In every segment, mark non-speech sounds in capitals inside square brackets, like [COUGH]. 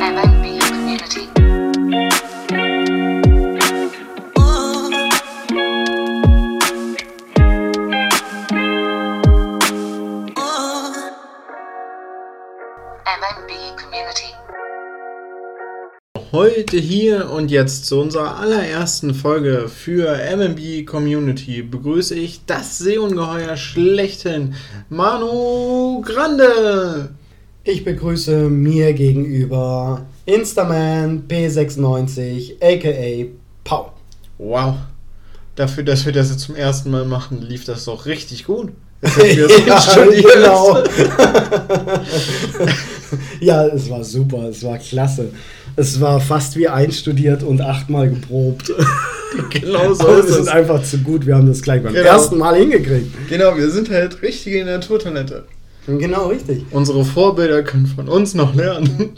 MNB Community. Heute hier und jetzt zu unserer allerersten Folge für MMB Community begrüße ich das Seeungeheuer schlechthin, Manu Grande. Ich begrüße mir gegenüber Instaman P96 aka Paul. Wow, dafür, dass wir das jetzt zum ersten Mal machen, lief das doch richtig gut. [LAUGHS] Wir es ja, genau. [LAUGHS] [LAUGHS] ja, es war super, es war klasse. Es war fast wie einstudiert und achtmal geprobt. Genau so Aber ist wir es. sind einfach zu gut, wir haben das gleich beim Genau. ersten Mal hingekriegt. Genau, wir sind halt richtige Naturtalente. Genau, richtig. Unsere Vorbilder können von uns noch lernen.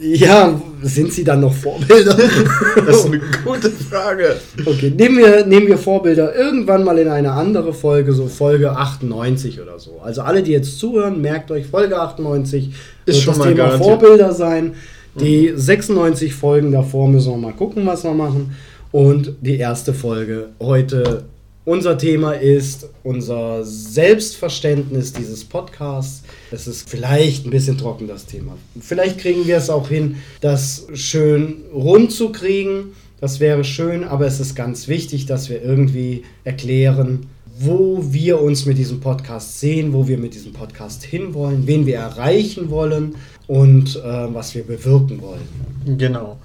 Ja, sind sie dann noch Vorbilder? [LAUGHS] Das ist eine gute Frage. Okay, nehmen wir, nehmen wir Vorbilder irgendwann mal in eine andere Folge, so Folge 98 oder so. Also alle, die jetzt zuhören, merkt euch, Folge 98 Ist wird schon das mal Thema garantiert. Vorbilder sein. Die 96 Folgen davor müssen wir mal gucken, was wir machen. Und die erste Folge heute. Unser Thema ist unser Selbstverständnis dieses Podcasts. Es ist vielleicht ein bisschen trocken, das Thema. Vielleicht kriegen wir es auch hin, das schön rund zu kriegen. Das wäre schön, aber es ist ganz wichtig, dass wir irgendwie erklären, wo wir uns mit diesem Podcast sehen, wo wir mit diesem Podcast hinwollen, wen wir erreichen wollen und äh, was wir bewirken wollen. Genau.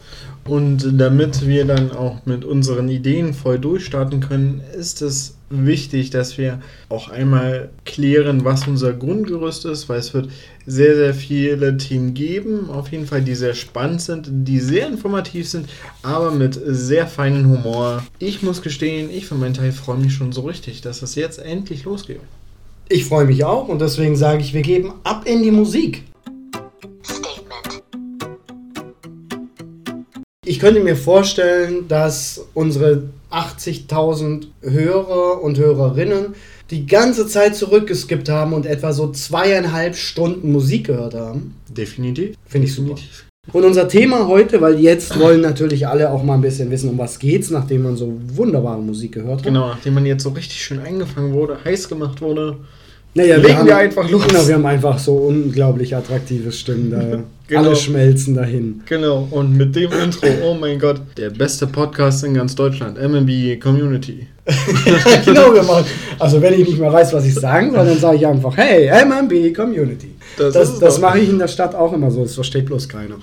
Und damit wir dann auch mit unseren Ideen voll durchstarten können, ist es wichtig, dass wir auch einmal klären, was unser Grundgerüst ist, weil es wird sehr, sehr viele Themen geben, auf jeden Fall, die sehr spannend sind, die sehr informativ sind, aber mit sehr feinem Humor. Ich muss gestehen, ich für meinen Teil freue mich schon so richtig, dass es jetzt endlich losgeht. Ich freue mich auch und deswegen sage ich, wir geben ab in die Musik. Ich könnte mir vorstellen, dass unsere 80.000 Hörer und Hörerinnen die ganze Zeit zurückgeskippt haben und etwa so zweieinhalb Stunden Musik gehört haben. Definitiv. Finde ich super. Und unser Thema heute, weil jetzt wollen natürlich alle auch mal ein bisschen wissen, um was geht's, nachdem man so wunderbare Musik gehört hat. Genau, nachdem man jetzt so richtig schön eingefangen wurde, heiß gemacht wurde. Naja, Legen haben, wir einfach los. Genau, wir haben einfach so unglaublich attraktive Stimmen da. [LAUGHS] Genau. Alle schmelzen dahin. Genau, und mit dem Intro, oh mein Gott, der beste Podcast in ganz Deutschland, MMB Community. [LAUGHS] genau, wir machen. Also wenn ich nicht mehr weiß, was ich sagen soll, dann sage ich einfach, hey, MMB Community. Das Das, das, mache ich in der Stadt auch immer so, das versteht bloß keiner.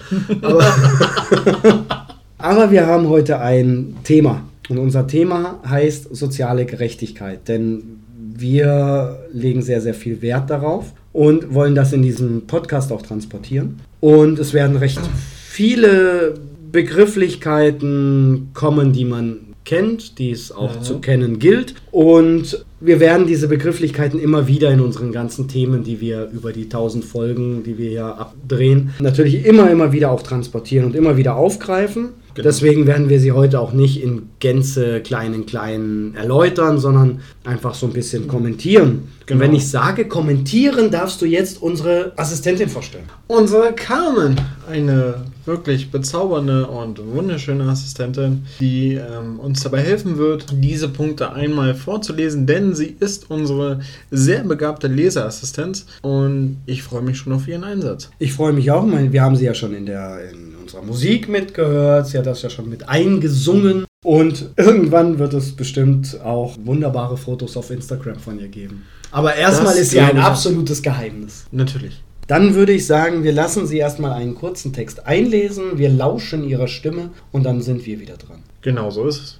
Aber, [LAUGHS] aber wir haben heute ein Thema. Und unser Thema heißt soziale Gerechtigkeit. Denn wir legen sehr, sehr viel Wert darauf und wollen das in diesem Podcast auch transportieren. Und es werden recht viele Begrifflichkeiten kommen, die man kennt, die es auch Mhm. zu kennen gilt. Und wir werden diese Begrifflichkeiten immer wieder in unseren ganzen Themen, die wir über die 1000 Folgen, die wir hier abdrehen, natürlich immer, immer wieder auch transportieren und immer wieder aufgreifen. Genau. Deswegen werden wir sie heute auch nicht in Gänze kleinen, kleinen erläutern, sondern einfach so ein bisschen kommentieren. Genau. Und wenn ich sage kommentieren, darfst du jetzt unsere Assistentin vorstellen. Unsere Carmen, eine wirklich bezaubernde und wunderschöne Assistentin, die ähm, uns dabei helfen wird, diese Punkte einmal vorzulesen, denn sie ist unsere sehr begabte Leseassistenz und ich freue mich schon auf ihren Einsatz. Ich freue mich auch, weil wir haben sie ja schon in, der, in unserer Musik mitgehört, sie hat das ja schon mit eingesungen und irgendwann wird es bestimmt auch wunderbare Fotos auf Instagram von ihr geben. Aber erstmal Das ist sie ein absolutes Geheimnis. Natürlich. Dann würde ich sagen, wir lassen sie erstmal einen kurzen Text einlesen, wir lauschen ihrer Stimme und dann sind wir wieder dran. Genau so ist es.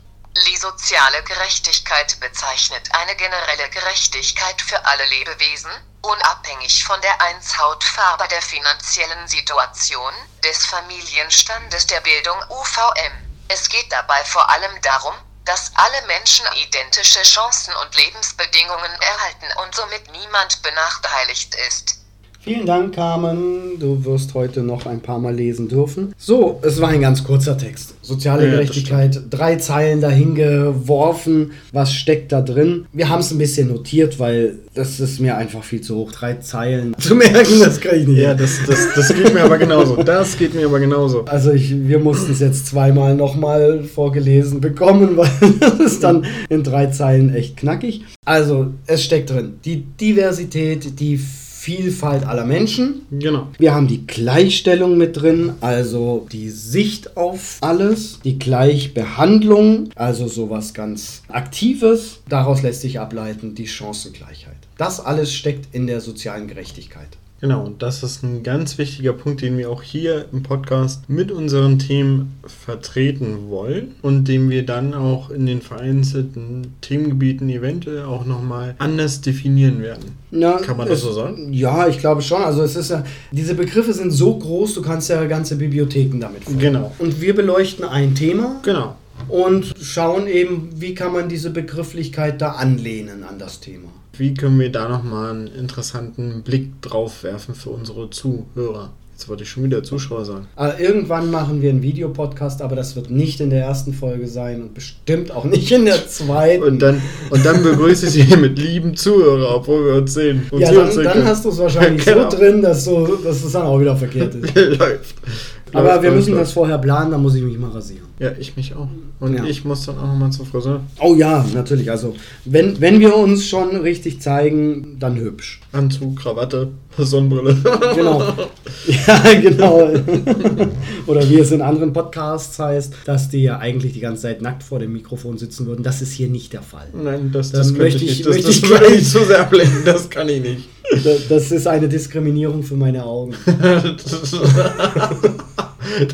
Die soziale Gerechtigkeit bezeichnet eine generelle Gerechtigkeit für alle Lebewesen, unabhängig von der Einshautfarbe der finanziellen Situation, des Familienstandes der Bildung UVM. Es geht dabei vor allem darum, dass alle Menschen identische Chancen und Lebensbedingungen erhalten und somit niemand benachteiligt ist. Vielen Dank, Carmen. Du wirst heute noch ein paar Mal lesen dürfen. So, es war ein ganz kurzer Text. Soziale Ja, Gerechtigkeit, drei Zeilen dahin geworfen. Was steckt da drin? Wir haben es ein bisschen notiert, weil das ist mir einfach viel zu hoch. Drei Zeilen [LAUGHS] zu merken, das kann ich nicht. Ja, das, das, das geht mir aber genauso. Das geht mir aber genauso. Also ich, wir mussten es jetzt zweimal nochmal vorgelesen bekommen, [LAUGHS] weil das ist dann in drei Zeilen echt knackig. Also es steckt drin die Diversität, die Vielfalt aller Menschen. Genau. Wir haben die Gleichstellung mit drin, also die Sicht auf alles, die Gleichbehandlung, also sowas ganz Aktives. Daraus lässt sich ableiten die Chancengleichheit. Das alles steckt in der sozialen Gerechtigkeit. Genau, und das ist ein ganz wichtiger Punkt, den wir auch hier im Podcast mit unseren Themen vertreten wollen und den wir dann auch in den vereinzelten Themengebieten eventuell auch nochmal anders definieren werden. Ja, Kann man das es- so sagen? Ja, ich glaube schon. Also es ist ja, diese Begriffe sind so groß, du kannst ja ganze Bibliotheken damit füllen. Genau. Und wir beleuchten ein Thema Genau. Und schauen eben, wie kann man diese Begrifflichkeit da anlehnen an das Thema. Wie können wir da nochmal einen interessanten Blick drauf werfen für unsere Zuhörer? Jetzt wollte ich schon wieder Zuschauer sagen. Aber irgendwann machen wir einen Videopodcast, aber das wird nicht in der ersten Folge sein und bestimmt auch nicht in der zweiten. Und dann, und dann begrüße ich Sie mit lieben Zuhörer, obwohl wir uns sehen. Und ja, dann, sehen dann hast du es wahrscheinlich [LAUGHS] Genau. so drin, dass, du, dass es dann auch wieder verkehrt ist. [LAUGHS] Läuft. Aber Läuft, wir müssen läuft. das vorher planen, dann muss ich mich mal rasieren. Ja, ich mich auch. Und Ja. ich muss dann auch nochmal zur Friseur. Oh ja, natürlich. Also, wenn, wenn wir uns schon richtig zeigen, dann hübsch. Anzug, Krawatte, [LAUGHS] Sonnenbrille. Genau. [LAUGHS] ja, genau. [LAUGHS] Oder wie es in anderen Podcasts heißt, dass die ja eigentlich die ganze Zeit nackt vor dem Mikrofon sitzen würden. Das ist hier nicht der Fall. Nein, das, das möchte ich ich- nicht. Das, möchte das ich würde gleich- mich zu sehr ablenken. Das kann ich nicht. Da- Das ist eine Diskriminierung für meine Augen.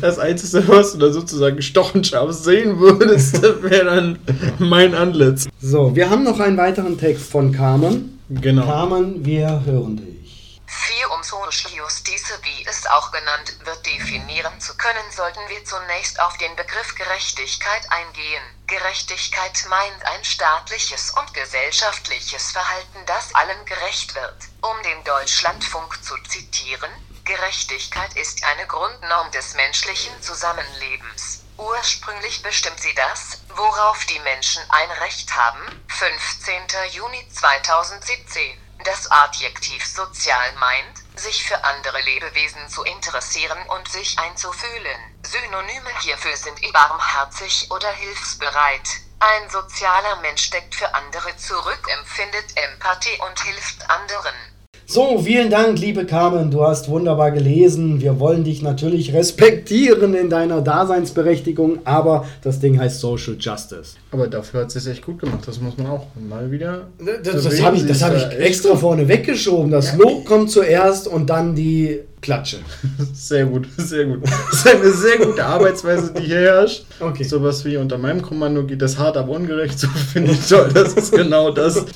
Das Einzige, was du da sozusagen stochend scharf sehen würdest, [LAUGHS] wäre dann mein Antlitz. So, wir haben noch einen weiteren Text von Carmen. Genau. Carmen, wir hören dich. Für um Social Justice, wie es auch genannt wird, definieren zu können, sollten wir zunächst auf den Begriff Gerechtigkeit eingehen. Gerechtigkeit meint ein staatliches und gesellschaftliches Verhalten, das allen gerecht wird. Um den Deutschlandfunk zu zitieren, Gerechtigkeit ist eine Grundnorm des menschlichen Zusammenlebens. Ursprünglich bestimmt sie das, worauf die Menschen ein Recht haben. 15. Juni 2017. Das Adjektiv sozial meint, sich für andere Lebewesen zu interessieren und sich einzufühlen. Synonyme hierfür sind barmherzig oder hilfsbereit. Ein sozialer Mensch steckt für andere zurück, empfindet Empathie und hilft anderen. So, vielen Dank, liebe Carmen. Du hast wunderbar gelesen. Wir wollen dich natürlich respektieren in deiner Daseinsberechtigung, aber das Ding heißt Social Justice. Aber dafür hat sie es echt gut gemacht. Das muss man auch mal wieder. Das, das erwähnen. habe ich, das hab ich extra vorne weggeschoben. Das Lob kommt zuerst und dann die Klatsche. [LAUGHS] Sehr gut, sehr gut. Das ist eine sehr gute Arbeitsweise, die hier herrscht. Okay. Sowas wie unter meinem Kommando geht das hart, aber ungerecht. So finde ich toll. Das ist genau das. [LAUGHS]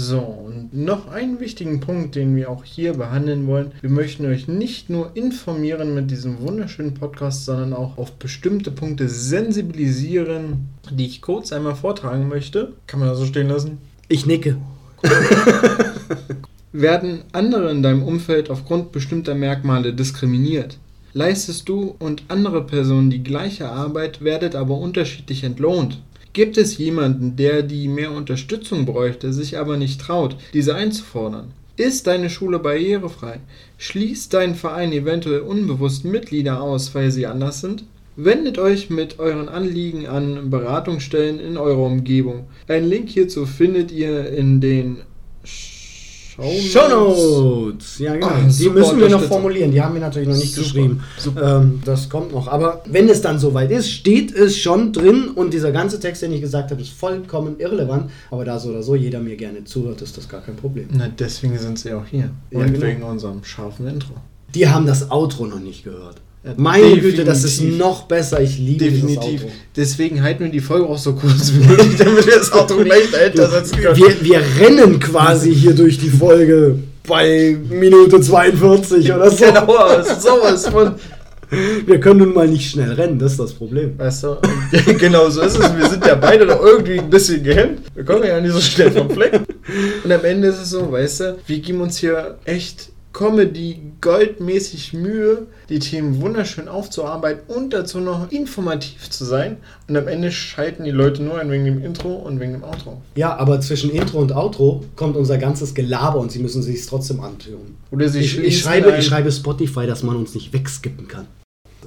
So, und noch einen wichtigen Punkt, den wir auch hier behandeln wollen. Wir möchten euch nicht nur informieren mit diesem wunderschönen Podcast, sondern auch auf bestimmte Punkte sensibilisieren, die ich kurz einmal vortragen möchte. Kann man das so stehen lassen? Ich nicke. [LAUGHS] Werden andere in deinem Umfeld aufgrund bestimmter Merkmale diskriminiert? Leistest du und andere Personen die gleiche Arbeit, werdet aber unterschiedlich entlohnt? Gibt es jemanden, der die mehr Unterstützung bräuchte, sich aber nicht traut, diese einzufordern? Ist deine Schule barrierefrei? Schließt dein Verein eventuell unbewusst Mitglieder aus, weil sie anders sind? Wendet euch mit euren Anliegen an Beratungsstellen in eurer Umgebung. Einen Link hierzu findet ihr in den Shownotes. Shownotes. Ja, genau. Ah, die müssen wir noch formulieren. Die haben wir natürlich noch nicht Super, geschrieben. super. Ähm, das kommt noch. Aber wenn es dann soweit ist, steht es schon drin und dieser ganze Text, den ich gesagt habe, ist vollkommen irrelevant. Aber da so oder so jeder mir gerne zuhört, ist das gar kein Problem. Na, deswegen sind sie auch hier. Ja, Und genau. wegen unserem scharfen Intro. Die haben das Outro noch nicht gehört. Ja, Meine Güte, das ist definitiv. noch besser. Ich liebe Definitiv. Deswegen halten wir die Folge auch so kurz wie möglich, [LAUGHS] damit wir das Outro gleich dahinter setzen können. Wir, wir rennen quasi hier durch die Folge bei Minute 42 [LAUGHS] oder so. genau, sowas von. Wir können nun mal nicht schnell rennen, das ist das Problem. Weißt du? [LAUGHS] Genau so ist es. Wir sind ja beide noch irgendwie ein bisschen gehemmt. Wir kommen ja nicht so schnell vom Fleck. Und am Ende ist es so, weißt du, wir geben uns hier echt Comedy goldmäßig Mühe, die Themen wunderschön aufzuarbeiten und dazu noch informativ zu sein. Und am Ende schalten die Leute nur ein wegen dem Intro und wegen dem Outro. Ja, aber zwischen Intro und Outro kommt unser ganzes Gelaber und sie müssen sich trotzdem antun. Oder sie Ich, ich, schreibe, ich schreibe Spotify, dass man uns nicht wegskippen kann.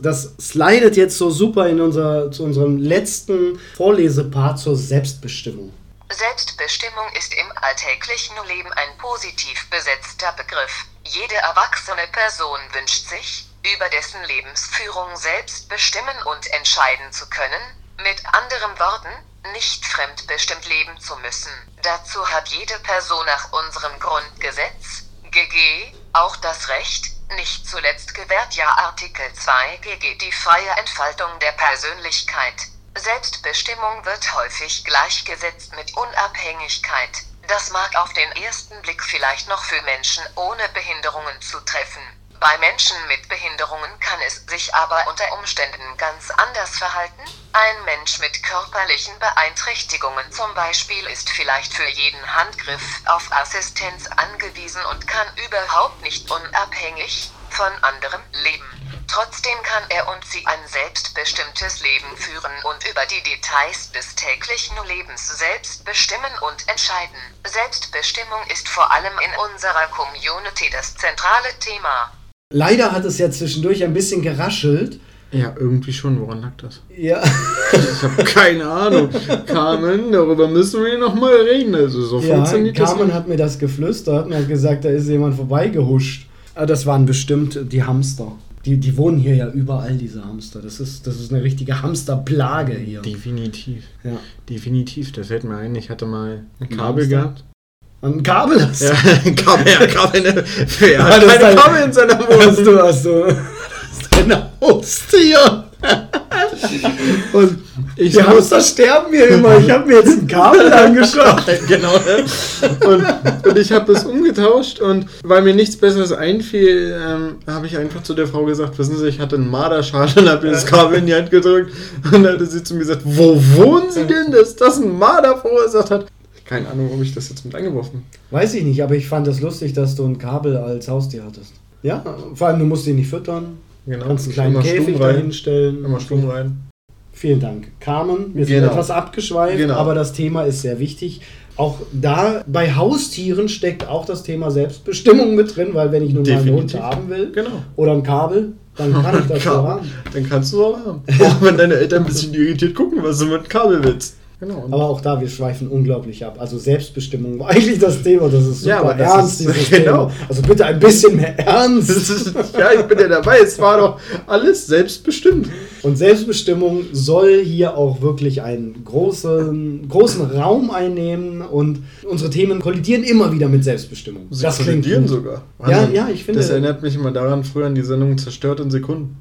Das slidet jetzt so super in unser, zu unserem letzten Vorlesepart zur Selbstbestimmung. Selbstbestimmung ist im alltäglichen Leben ein positiv besetzter Begriff. Jede erwachsene Person wünscht sich, über dessen Lebensführung selbst bestimmen und entscheiden zu können, mit anderen Worten, nicht fremdbestimmt leben zu müssen. Dazu hat jede Person nach unserem Grundgesetz, GG, auch das Recht, nicht zuletzt gewährt ja Artikel 2 GG die freie Entfaltung der Persönlichkeit. Selbstbestimmung wird häufig gleichgesetzt mit Unabhängigkeit. Das mag auf den ersten Blick vielleicht noch für Menschen ohne Behinderungen zutreffen. Bei Menschen mit Behinderungen kann es sich aber unter Umständen ganz anders verhalten. Ein Mensch mit körperlichen Beeinträchtigungen zum Beispiel ist vielleicht für jeden Handgriff auf Assistenz angewiesen und kann überhaupt nicht unabhängig von anderem leben. Trotzdem kann er und sie ein selbstbestimmtes Leben führen und über die Details des täglichen Lebens selbst bestimmen und entscheiden. Selbstbestimmung ist vor allem in unserer Community das zentrale Thema. Leider hat es ja zwischendurch ein bisschen geraschelt. Ja, irgendwie schon. Woran lag das? Ja. Ich habe keine Ahnung. Carmen, darüber müssen wir nochmal reden. Also so Ja, funktioniert das Carmen hat mir das geflüstert und hat gesagt, da ist jemand vorbeigehuscht. Aber das waren bestimmt die Hamster. Die, die wohnen hier ja überall, diese Hamster. Das ist, das ist eine richtige Hamsterplage hier. Definitiv. Ja. Definitiv. Das fällt mir ein. Ich hatte mal ein Kabel Hamster? gehabt. Ein Kabel hast Ja, [LAUGHS] ein Kabel, ja, Kabel. Ne? Wer Ja, hat das ist keine ein- Kabel in seiner Hast Wohnung? du, hast du, hast du [LAUGHS] ein Haustier? [LAUGHS] Und ich Die Hamster sterben mir immer. Ich habe mir jetzt ein Kabel [LAUGHS] angeschaut. genau. Und, und ich habe das umgetauscht und weil mir nichts Besseres einfiel, ähm, habe ich einfach zu der Frau gesagt, wissen Sie, ich hatte einen Marderschal und habe ihr das Kabel in die Hand gedrückt und dann hatte sie zu mir gesagt, wo wohnen Sie denn, dass das ein Marder verursacht hat? Keine Ahnung, warum ich das jetzt mit eingeworfen Weiß ich nicht, aber ich fand es lustig, dass du ein Kabel als Haustier hattest. Ja, vor allem du musst ihn nicht füttern. Genau, Kannst einen kleinen Käfig dahinstellen. Immer stumm rein. Vielen Dank. Carmen, wir sind Genau. etwas abgeschweift, Genau. aber das Thema ist sehr wichtig. Auch da bei Haustieren steckt auch das Thema Selbstbestimmung mit drin, weil wenn ich nun mal einen Hund Definitiv. haben will Genau. oder ein Kabel, dann kann ich das [LAUGHS] so haben. Dann kannst du es auch haben. Auch wenn deine Eltern ein bisschen irritiert gucken, was du mit Kabel willst. Genau. Aber auch da, wir schweifen unglaublich ab. Also Selbstbestimmung war [LAUGHS] eigentlich das Thema. Das ist super Ja, aber ernst, ist- dieses [LAUGHS] genau. Thema. Also bitte ein bisschen mehr [LAUGHS] Ernst. Ja, ich bin ja dabei. Es war doch alles selbstbestimmt. Und Selbstbestimmung soll hier auch wirklich einen großen, großen Raum einnehmen und unsere Themen kollidieren immer wieder mit Selbstbestimmung. Sie das kollidieren sogar. Ja, ja, ich finde- Das erinnert mich immer daran, früher an die Sendung Zerstört in Sekunden.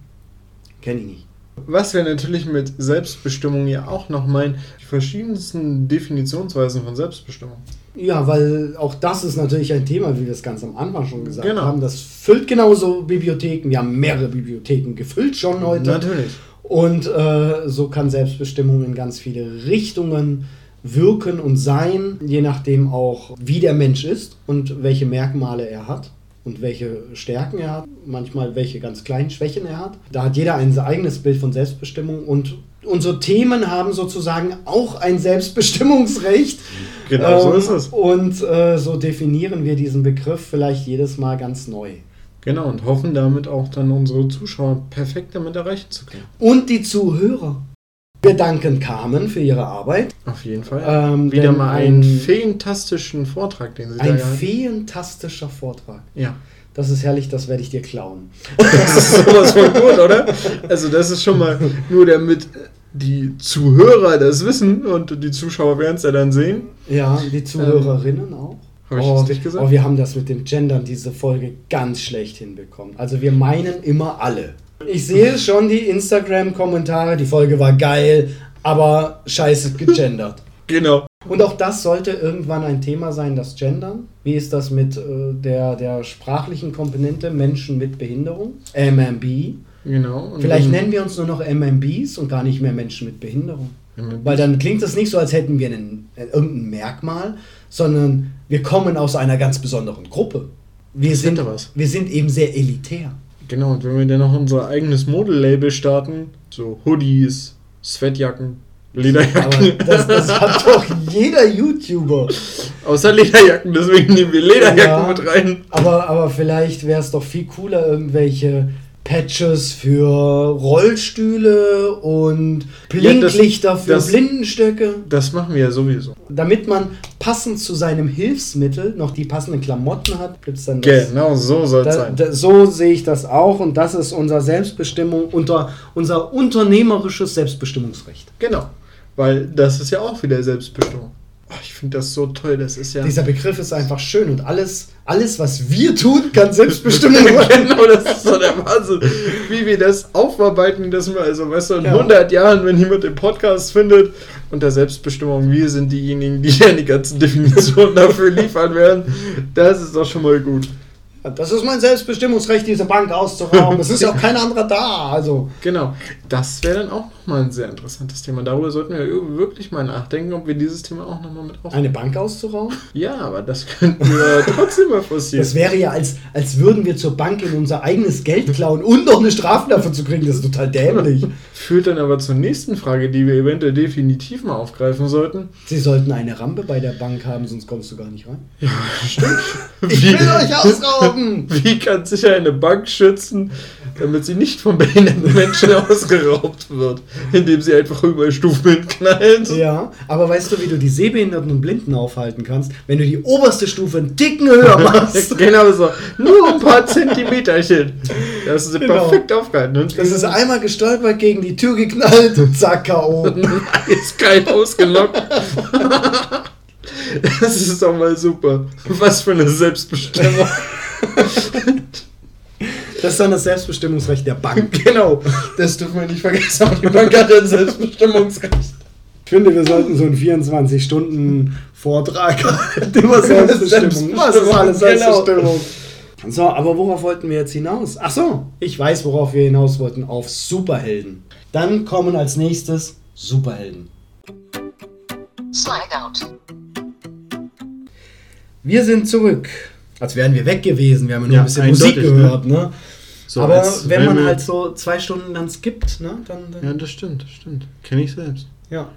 Kenn ich nicht. Was wir natürlich mit Selbstbestimmung ja auch noch meinen, die verschiedensten Definitionsweisen von Selbstbestimmung. Ja, weil auch das ist natürlich ein Thema, wie wir es ganz am Anfang schon gesagt Genau. haben. Das füllt genauso Bibliotheken. Wir haben mehrere Bibliotheken gefüllt schon heute. Natürlich. Und äh, so kann Selbstbestimmung in ganz viele Richtungen wirken und sein, je nachdem auch, wie der Mensch ist und welche Merkmale er hat und welche Stärken er hat, manchmal welche ganz kleinen Schwächen er hat. Da hat jeder ein eigenes Bild von Selbstbestimmung und unsere Themen haben sozusagen auch ein Selbstbestimmungsrecht. [LAUGHS] Genau, so Ähm, ist es. Und äh, so definieren wir diesen Begriff vielleicht jedes Mal ganz neu. Genau, und hoffen damit auch dann unsere Zuschauer perfekt damit erreichen zu können. Und die Zuhörer. Wir danken Carmen für ihre Arbeit. Auf jeden Fall. Ähm, Wieder mal ein- einen fantastischen Vortrag, den Sie da Ein fantastischer Vortrag. Ja. Das ist herrlich, das werde ich dir klauen. Das ist sowas von gut, oder? Also das ist schon mal nur damit die Zuhörer das wissen und die Zuschauer werden es ja dann sehen. Ja, die Zuhörerinnen auch. Hab ich oh, das nicht gesagt? Oh, wir haben das mit dem Gendern diese Folge ganz schlecht hinbekommen. Also wir meinen immer alle. Ich sehe schon die Instagram-Kommentare, die Folge war geil, aber scheiße gegendert. [LAUGHS] Genau. Und auch das sollte irgendwann ein Thema sein, das Gendern. Wie ist das mit äh, der, der sprachlichen Komponente Menschen mit Behinderung? MMB. Genau. Vielleicht nennen wir uns nur noch MMBs und gar nicht mehr Menschen mit Behinderung. MMBs. Weil dann klingt es nicht so, als hätten wir einen, äh, irgendein Merkmal, sondern wir kommen aus einer ganz besonderen Gruppe. wir Das sind, wir sind eben sehr elitär. Genau, und wenn wir dann noch unser eigenes Modelabel starten, so Hoodies, Sweatjacken, Aber Lederjacken. das, das [LAUGHS] hat doch jeder YouTuber. Außer Lederjacken, deswegen nehmen wir Lederjacken Ja. mit rein. Aber, aber vielleicht wäre es doch viel cooler, irgendwelche Patches für Rollstühle und Blinklichter für das- Blindenstöcke, Das machen wir ja sowieso. damit man passend zu seinem Hilfsmittel noch die passenden Klamotten hat. Gibt's dann das, Genau, so soll es sein. da, so sehe ich das auch und das ist unser Selbstbestimmung, unter, unser unternehmerisches Selbstbestimmungsrecht. Genau, weil das ist ja auch wieder Selbstbestimmung. Ich finde das so toll, das ist ja... Dieser Begriff ist einfach schön und alles, alles was wir tun, kann Selbstbestimmung [LAUGHS] sein. genau, das ist so der Wahnsinn. Wie wir das aufarbeiten, dass wir, also weißt du, in Ja. 100 Jahren, wenn jemand den Podcast findet, unter Selbstbestimmung, wir sind diejenigen, die [LAUGHS] dann die ganzen Definitionen dafür liefern werden, das ist doch schon mal gut. Das ist mein Selbstbestimmungsrecht, diese Bank auszurauben. Es ist ja auch [LAUGHS] kein anderer da. Also, Genau, das wäre dann auch nochmal ein sehr interessantes Thema. Darüber sollten wir wirklich mal nachdenken, ob wir dieses Thema auch nochmal mit aufnehmen. eine Bank auszurauben? Ja, aber das könnten wir [LAUGHS] trotzdem mal forcieren. Das wäre ja, als, als würden wir zur Bank in unser eigenes Geld klauen und noch eine Strafe dafür zu kriegen. Das ist total dämlich. [LAUGHS] Führt dann aber zur nächsten Frage, die wir eventuell definitiv mal aufgreifen sollten. Sie sollten eine Rampe bei der Bank haben, sonst kommst du gar nicht rein. [LAUGHS] Ich will euch ausrauben! Wie kann sich eine Bank schützen, damit sie nicht von behinderten Menschen [LAUGHS] ausgeraubt wird, indem sie einfach überall Stufen hinknallt? Ja, aber weißt du, wie du die Sehbehinderten und Blinden aufhalten kannst? Wenn du die oberste Stufe einen Dicken höher [LAUGHS] machst. genau so. Nur ein paar Zentimeterchen. Das ist Genau. perfekt aufgehalten. Und Das ist einmal gestolpert, gegen die Tür geknallt und zack, K.O. [LAUGHS] ist kein ausgelockt. Das ist doch mal super. Was für eine Selbstbestimmung. Das ist dann das Selbstbestimmungsrecht der Bank. [LAUGHS] Genau, das dürfen wir nicht vergessen. Auch die Bank hat ein Selbstbestimmungsrecht. Ich finde, wir sollten so einen 24-Stunden-Vortrag halten [LAUGHS] über Selbstbestimmung. Was ist alles Genau. Selbstbestimmung? So, aber worauf wollten wir jetzt hinaus? Ach so, ich weiß, worauf wir hinaus wollten. Auf Superhelden. Dann kommen als nächstes Superhelden. Slide out. Wir sind zurück. Als wären wir weg gewesen. Wir haben ja nur Ja, ein bisschen Musik eindeutig, gehört, ne? So, aber wenn man halt so zwei Stunden dann skippt, ne? Dann, dann, Ja, das stimmt, das stimmt. Kenne ich selbst. ja.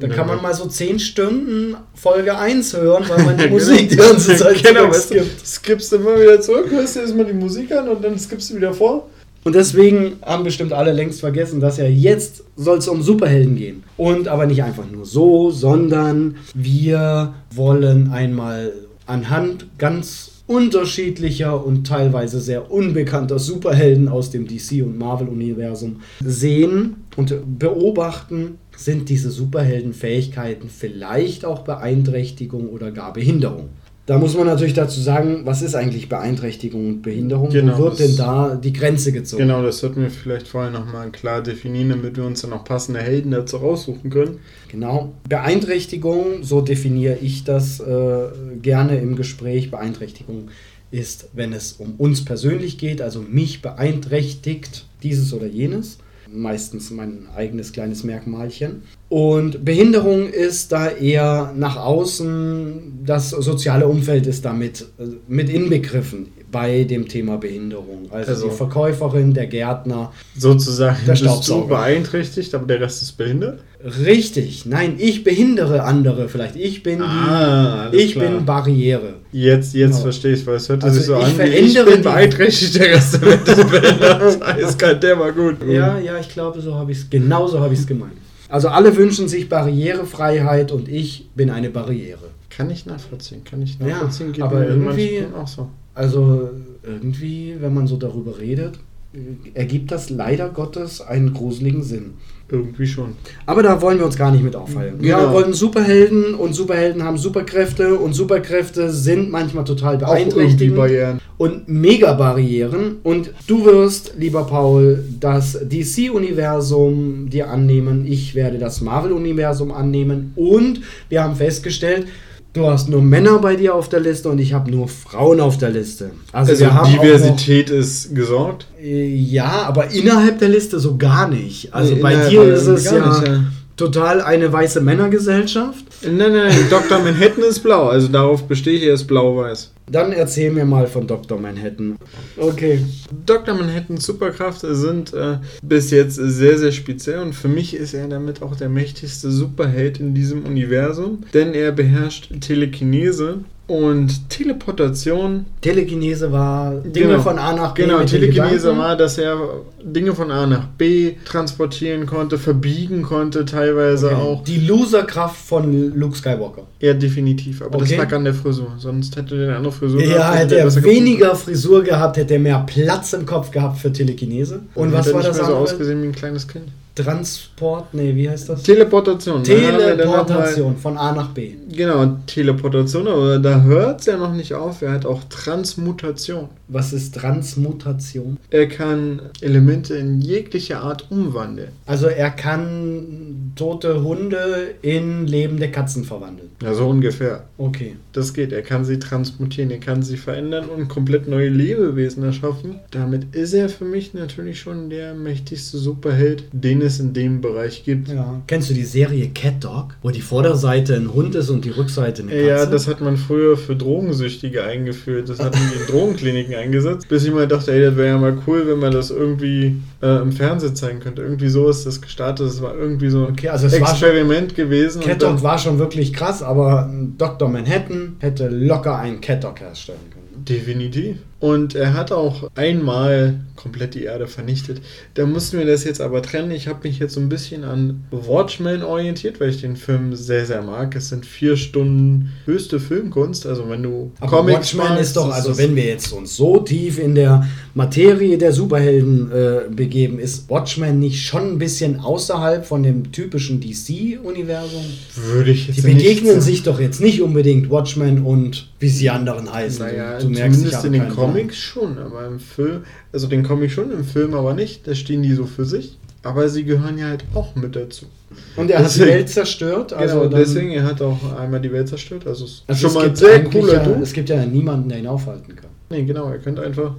Dann kann man mal so 10 Stunden Folge 1 hören, weil man die [LAUGHS] Genau. Musik die ganze Zeit [LAUGHS] genau, skippt. skippst immer wieder zurück, hörst dir erstmal die Musik an und dann skippst du wieder vor. Und deswegen haben bestimmt alle längst vergessen, dass ja jetzt soll es um Superhelden gehen. Und aber nicht einfach nur so, sondern wir wollen einmal anhand ganz unterschiedlicher und teilweise sehr unbekannter Superhelden aus dem DC- und Marvel-Universum sehen und beobachten, sind diese Superheldenfähigkeiten vielleicht auch Beeinträchtigung oder gar Behinderung. Da muss man natürlich dazu sagen, was ist eigentlich Beeinträchtigung und Behinderung? Genau, Wo wird denn da die Grenze gezogen? Genau, das sollten wir vielleicht vorher nochmal klar definieren, damit wir uns dann auch passende Helden dazu raussuchen können. Genau. Beeinträchtigung, so definiere ich das äh, gerne im Gespräch. Beeinträchtigung ist, wenn es um uns persönlich geht, also mich beeinträchtigt dieses oder jenes. Meistens mein eigenes kleines Merkmalchen. Und Behinderung ist da eher nach außen, das soziale Umfeld ist damit äh, mit inbegriffen bei dem Thema Behinderung. Also, Also- die Verkäuferin, der Gärtner. Sozusagen Der bist du beeinträchtigt, aber der Rest ist behindert. Richtig, nein, ich behindere andere vielleicht. Ich bin Ah, die, ich klar. bin Barriere. Jetzt, jetzt Genau. verstehe ich, weil es hört Also sich so ich an, wie ich verändere bin beeinträchtigt, der Rest der Welt ist behindert. Eiskalt, der war gut. Ja, ja, ich glaube, so habe ich es, genau so habe ich es gemeint. Also alle wünschen sich Barrierefreiheit und ich bin eine Barriere. Kann ich nachvollziehen, kann ich Ja, nachvollziehen. Geht aber irgendwie- auch so. Also irgendwie, wenn man so darüber redet, ergibt das leider Gottes einen gruseligen Sinn. Irgendwie schon. Aber da wollen wir uns gar nicht mit aufhalten. Wir Genau. wollen Superhelden und Superhelden haben Superkräfte und Superkräfte sind manchmal total beeinträchtigend. Barrieren. und Mega-Barrieren. Und du wirst, lieber Paul, das DC-Universum dir annehmen. Ich werde das Marvel-Universum annehmen. Und wir haben festgestellt, du hast nur Männer bei dir auf der Liste und ich habe nur Frauen auf der Liste. Also, Also wir haben Diversität ist gesorgt. Noch, äh, ja, aber innerhalb der Liste so gar nicht. Also Nee, bei dir ist es gar ja, nicht, ja. Total eine weiße Männergesellschaft. Nein, nein, nein, Dr. Manhattan ist blau, also darauf bestehe ich, er ist blau-weiß. Dann erzähl mir mal von Dr. Manhattan. Okay. Dr. Manhattans Superkraft sind äh, bis jetzt sehr, sehr speziell und für mich ist er damit auch der mächtigste Superheld in diesem Universum, denn er beherrscht Telekinese und Teleportation. Telekinese war Dinge Genau. von A nach B. Genau, Telekinese war, dass er Dinge von A nach B transportieren konnte, verbiegen konnte, teilweise Okay. auch. Die Loserkraft von Luke Skywalker. Ja, definitiv, aber Okay. das lag an der Frisur, sonst hätte er eine andere Frisur Ja, gehabt, hätte er er weniger Frisur gehabt, hätte er mehr Platz im Kopf gehabt für Telekinese. Und gefunden. was war das mehr so ausgesehen wie ein kleines Kind. Transport? Nee, wie heißt das? Teleportation. Teleportation von A nach B. Genau, Teleportation, aber da hört es ja noch nicht auf. Er hat auch Transmutation. Was ist Transmutation? Er kann Elemente in jegliche Art umwandeln. Also er kann tote Hunde in lebende Katzen verwandeln. Ja, so ungefähr. Okay. Das geht. Er kann sie transmutieren, er kann sie verändern und komplett neue Lebewesen erschaffen. Damit ist er für mich natürlich schon der mächtigste Superheld, den es in dem Bereich gibt. Ja. Kennst du die Serie Cat Dog, wo die Vorderseite ein Hund ist und die Rückseite eine Katze? Ja, das hat man früher für Drogensüchtige eingeführt. Das hatten die in Drogenkliniken eingesetzt. Bis ich mal dachte, ey, das wäre ja mal cool, wenn man das irgendwie äh, im Fernsehen zeigen könnte. Irgendwie so ist das gestartet. Das war irgendwie so ein Okay, also es war Experiment gewesen. Cat und war schon wirklich krass, aber Dr. Manhattan hätte locker einen Dog herstellen können. ne? Definitiv. Und er hat auch einmal komplett die Erde vernichtet. Da mussten wir das jetzt aber trennen. Ich habe mich jetzt so ein bisschen an Watchmen orientiert, weil ich den Film sehr, sehr mag. Es sind vier Stunden höchste Filmkunst. Also wenn du Aber Watchmen magst, ist doch, also wenn wir jetzt uns so tief in der Materie der Superhelden äh, begeben, ist Watchmen nicht schon ein bisschen außerhalb von dem typischen DC-Universum? würde ich jetzt Die nicht begegnen sagen. sich doch jetzt nicht unbedingt Watchmen und wie sie anderen heißen. Naja, Du- merkst, ich habe in den keinen. Comics schon, aber im Film, also den Comic schon, im Film aber nicht. Da stehen die so für sich. Aber sie gehören ja halt auch mit dazu. Und er hat die Deswegen- Welt zerstört. Also genau, deswegen, er hat auch einmal die Welt zerstört. Also, es ist also schon mal ein gibt sehr cooler ja, Dude. Es gibt ja niemanden, der ihn aufhalten kann. Nee, genau, er könnte einfach.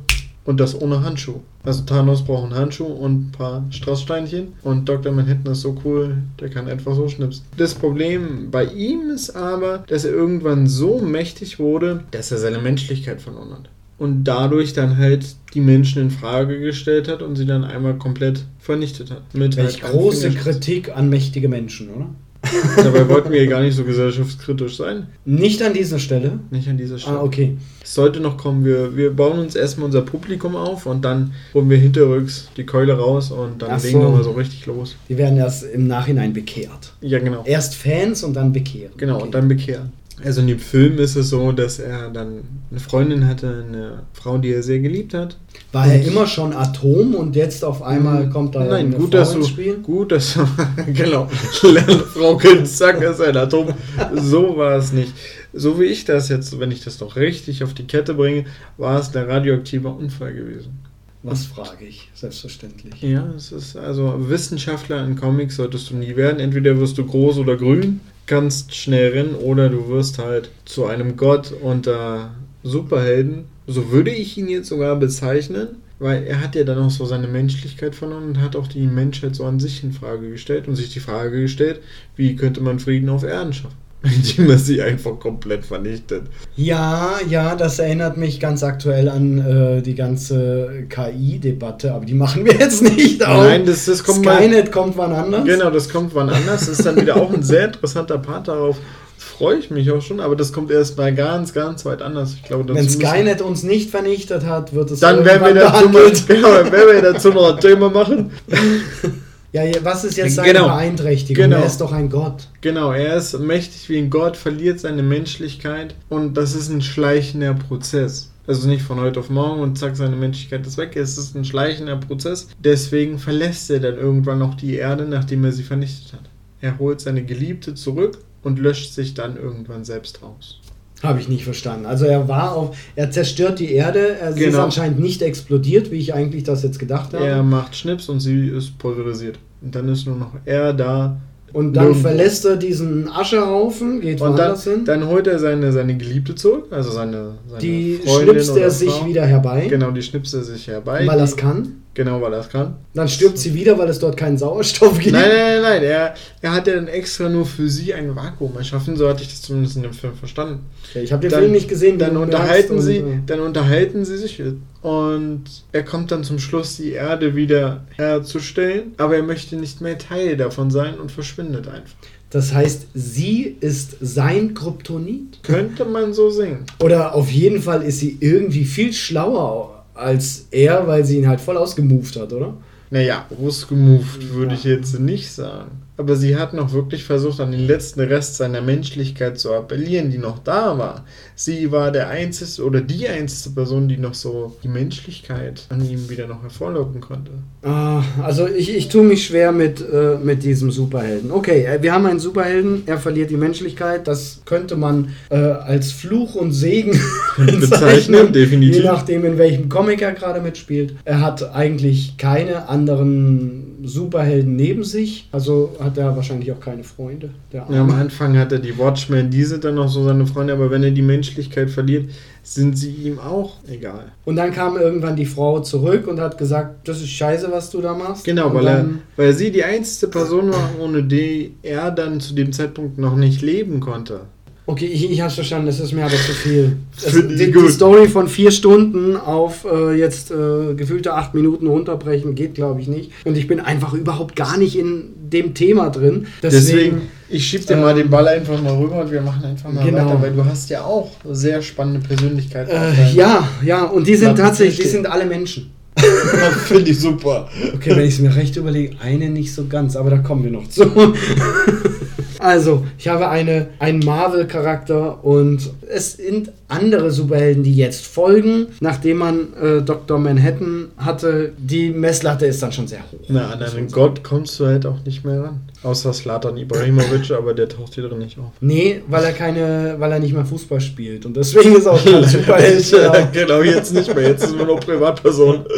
Und das ohne Handschuh. Also Thanos braucht einen Handschuh und ein paar Strasssteinchen. Und Dr. Manhattan ist so cool, der kann einfach so schnipsen. Das Problem bei ihm ist aber, dass er irgendwann so mächtig wurde, dass er seine Menschlichkeit verloren hat. Und dadurch dann halt die Menschen in Frage gestellt hat und sie dann einmal komplett vernichtet hat. Mit Welch halt große. Kritik an mächtige Menschen, oder? [LAUGHS] Dabei wollten wir gar nicht so gesellschaftskritisch sein. Nicht an dieser Stelle. Nicht an dieser Stelle. Ah, okay. Es sollte noch kommen, wir, wir bauen uns erstmal unser Publikum auf und dann holen wir hinterrücks die Keule raus und dann Ach legen so. wir mal so richtig los. Die werden erst im Nachhinein bekehrt. Ja, genau. Erst Fans und dann bekehren. Genau, Okay. und dann bekehren. Also in dem Film ist es so, dass er dann eine Freundin hatte, eine Frau, die er sehr geliebt hat. War er immer schon Atom und jetzt auf einmal kommt da Nein, eine gut, Frau dass du, ins Spiel? gut, dass du, [LAUGHS] genau, [LAUGHS] Frau Kind, zack, ist ein Atom. So war es nicht. So wie ich das jetzt, wenn ich das noch richtig auf die Kette bringe, war es ein radioaktiver Unfall gewesen. Was frage ich? Selbstverständlich. Ja, es ist also Wissenschaftler in Comics solltest du nie werden. Entweder wirst du groß oder grün, kannst schnell rennen oder du wirst halt zu einem Gott unter Superhelden. So würde ich ihn jetzt sogar bezeichnen, weil er hat ja dann auch so seine Menschlichkeit verloren und hat auch die Menschheit so an sich in Frage gestellt und sich die Frage gestellt, wie könnte man Frieden auf Erden schaffen, indem er sie einfach komplett vernichtet. Ja, ja, das erinnert mich ganz aktuell an äh, die ganze KI-Debatte, aber die machen wir jetzt nicht auf. Nein, das, das kommt mal. Skynet kommt wann anders. Genau, das kommt wann anders. Das ist dann wieder auch ein sehr interessanter Part. Darauf freue ich mich auch schon, aber das kommt erst mal ganz, ganz weit anders. Ich glaube, Wenn Skynet uns nicht vernichtet hat, wird es Dann werden wir dazu, mal, [LAUGHS] genau, [LAUGHS] werden wir dazu noch ein Thema machen. [LAUGHS] Ja, was ist jetzt seine Genau. Beeinträchtigung? Genau. Er ist doch ein Gott. Genau, er ist mächtig wie ein Gott, verliert seine Menschlichkeit und das ist ein schleichender Prozess. Also nicht von heute auf morgen und zack, seine Menschlichkeit ist weg. Es ist ein schleichender Prozess. Deswegen verlässt er dann irgendwann noch die Erde, nachdem er sie vernichtet hat. Er holt seine Geliebte zurück und löscht sich dann irgendwann selbst aus. Habe ich nicht verstanden. Also er war auf, er zerstört die Erde, er sie ist Genau. anscheinend nicht explodiert, wie ich eigentlich das jetzt gedacht habe. Er macht Schnips und sie ist pulverisiert. Und dann ist nur noch er da. Und dann Nirgendwo. verlässt er diesen Aschehaufen, geht Und dann, woanders hin. dann holt er seine, seine Geliebte zurück, also seine, seine die Freundin schnipst oder er sich wieder herbei, Genau, die schnipst er sich herbei. weil er es Die- kann. Genau, weil er es kann. Dann stirbt sie wieder, weil es dort keinen Sauerstoff gibt. Nein, nein, nein, nein. Er, er hat ja dann extra nur für sie ein Vakuum erschaffen. So hatte ich das zumindest in dem Film verstanden. Okay, ich habe den Film nicht gesehen. Dann unterhalten, merkst, sie, und, dann unterhalten sie sich und er kommt dann zum Schluss, die Erde wieder herzustellen. Aber er möchte nicht mehr Teil davon sein und verschwindet einfach. Das heißt, sie ist sein Kryptonit? Könnte man so sehen. Oder auf jeden Fall ist sie irgendwie viel schlauer als er, weil sie ihn halt voll ausgemoved hat, oder? Naja, ausgemoved würde ich jetzt nicht sagen. Aber sie hat noch wirklich versucht, an den letzten Rest seiner Menschlichkeit zu appellieren, die noch da war. Sie war der einzige oder die einzige Person, die noch so die Menschlichkeit an ihm wieder noch hervorlocken konnte. Ah, also ich, ich tue mich schwer mit, äh, mit diesem Superhelden. Okay, äh, wir haben einen Superhelden, er verliert die Menschlichkeit. Das könnte man äh, als Fluch und Segen [LAUGHS] Bezeichnen, definitiv. Je nachdem, in welchem Comic er gerade mitspielt. Er hat eigentlich keine anderen Superhelden neben sich. Also hat er wahrscheinlich auch keine Freunde. Ja, am. Anfang hat er die Watchmen, die sind dann noch so seine Freunde, aber wenn er die Menschlichkeit verliert, sind sie ihm auch egal. Und dann kam irgendwann die Frau zurück und hat gesagt, das ist scheiße, was du da machst. Genau, weil, er, weil sie die einzige Person war, ohne die er dann zu dem Zeitpunkt noch nicht leben konnte. Okay, ich, ich hab's verstanden, das ist mir aber zu viel. [LAUGHS] Das, ich die, die Story von vier Stunden auf äh, jetzt äh, gefühlte acht Minuten runterbrechen geht, glaube ich, nicht. Und ich bin einfach überhaupt gar nicht in dem Thema drin. Deswegen, Deswegen, ich schieb dir mal ähm, den Ball einfach mal rüber und wir machen einfach mal Genau. weiter, weil du hast ja auch sehr spannende Persönlichkeiten. äh, ja, ja, und die sind tatsächlich, die sind alle Menschen. [LAUGHS] Finde ich super. Okay, wenn ich es mir recht überlege, eine nicht so ganz, aber da kommen wir noch zu. [LAUGHS] Also, ich habe eine, einen Marvel-Charakter und es sind andere Superhelden, die jetzt folgen, nachdem man äh, Dr. Manhattan hatte. Die Messlatte ist dann schon sehr hoch. Na, an einen Gott kommst du halt auch nicht mehr ran. Außer Slatan Ibrahimovic, [LAUGHS] aber der taucht hier drin nicht auf. Nee, weil er keine, weil er nicht mehr Fußball spielt und deswegen ist er auch kein [LAUGHS] Superheld. Mehr. genau, jetzt nicht mehr. Jetzt ist nur noch Privatperson. [LAUGHS]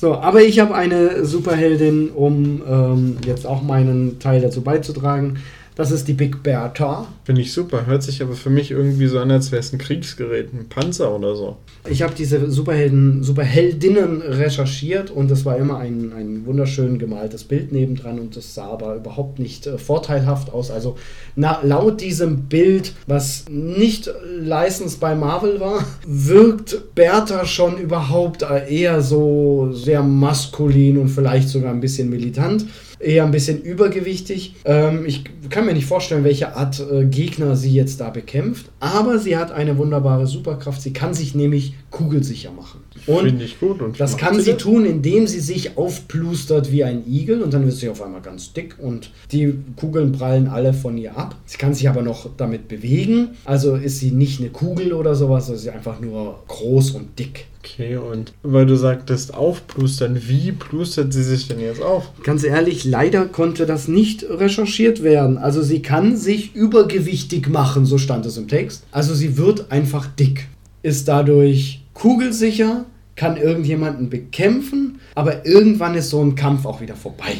So, aber ich habe eine Superheldin, um ähm, jetzt auch meinen Teil dazu beizutragen. Das ist die Big Bertha. Finde ich super. Hört sich aber für mich irgendwie so an, als wäre es ein Kriegsgerät, ein Panzer oder so. Ich habe diese Superhelden, Superheldinnen recherchiert und es war immer ein, ein wunderschön gemaltes Bild nebendran und das sah aber überhaupt nicht äh, vorteilhaft aus. Also na, laut diesem Bild, was nicht licensed bei Marvel war, wirkt Bertha schon überhaupt eher so sehr maskulin und vielleicht sogar ein bisschen militant. Eher ein bisschen übergewichtig. Ähm, ich kann mir nicht vorstellen, welche Art äh, Gegner sie jetzt da bekämpft. Aber sie hat eine wunderbare Superkraft. Sie kann sich nämlich kugelsicher machen. Und ich gut. Und das kann sie das? tun, indem sie sich aufplustert wie ein Igel und dann wird sie auf einmal ganz dick und die Kugeln prallen alle von ihr ab. Sie kann sich aber noch damit bewegen. Also ist sie nicht eine Kugel oder sowas, sondern sie ist einfach nur groß und dick. Okay, und weil du sagtest aufplustern, wie plustert sie sich denn jetzt auf? Ganz ehrlich, leider konnte das nicht recherchiert werden. Also sie kann sich übergewichtig machen, so stand es im Text. Also sie wird einfach dick, ist dadurch kugelsicher, kann irgendjemanden bekämpfen, aber irgendwann ist so ein Kampf auch wieder vorbei.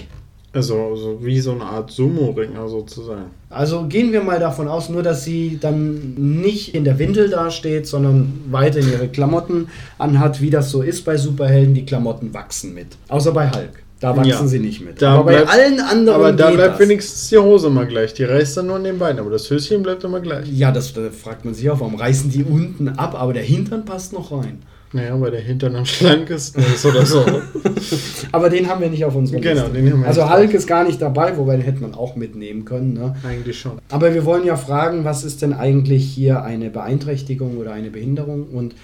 Also so wie so eine Art Sumo-Ringer sozusagen. Also gehen wir mal davon aus, nur dass sie dann nicht in der Windel dasteht, sondern weiterhin ihre Klamotten anhat, wie das so ist bei Superhelden. Die Klamotten wachsen mit. Außer bei Hulk. Da wachsen Ja. sie nicht mit. Da aber bei bleibt- allen anderen Aber da bleibt das. wenigstens die Hose mal gleich. Die reißt dann nur an den Beinen, aber das Höschen bleibt immer gleich. Ja, das da fragt man sich auch, warum reißen die unten ab, aber der Hintern passt noch rein. Naja, weil der Hintern am schlanksten ist oder so. [LAUGHS] Aber den haben wir nicht auf unserer Genau, Liste. den haben wir Also Hulk ist gar nicht dabei, wobei den hätte man auch mitnehmen können. Ne? Eigentlich schon. Aber wir wollen ja fragen, was ist denn eigentlich hier eine Beeinträchtigung oder eine Behinderung? Und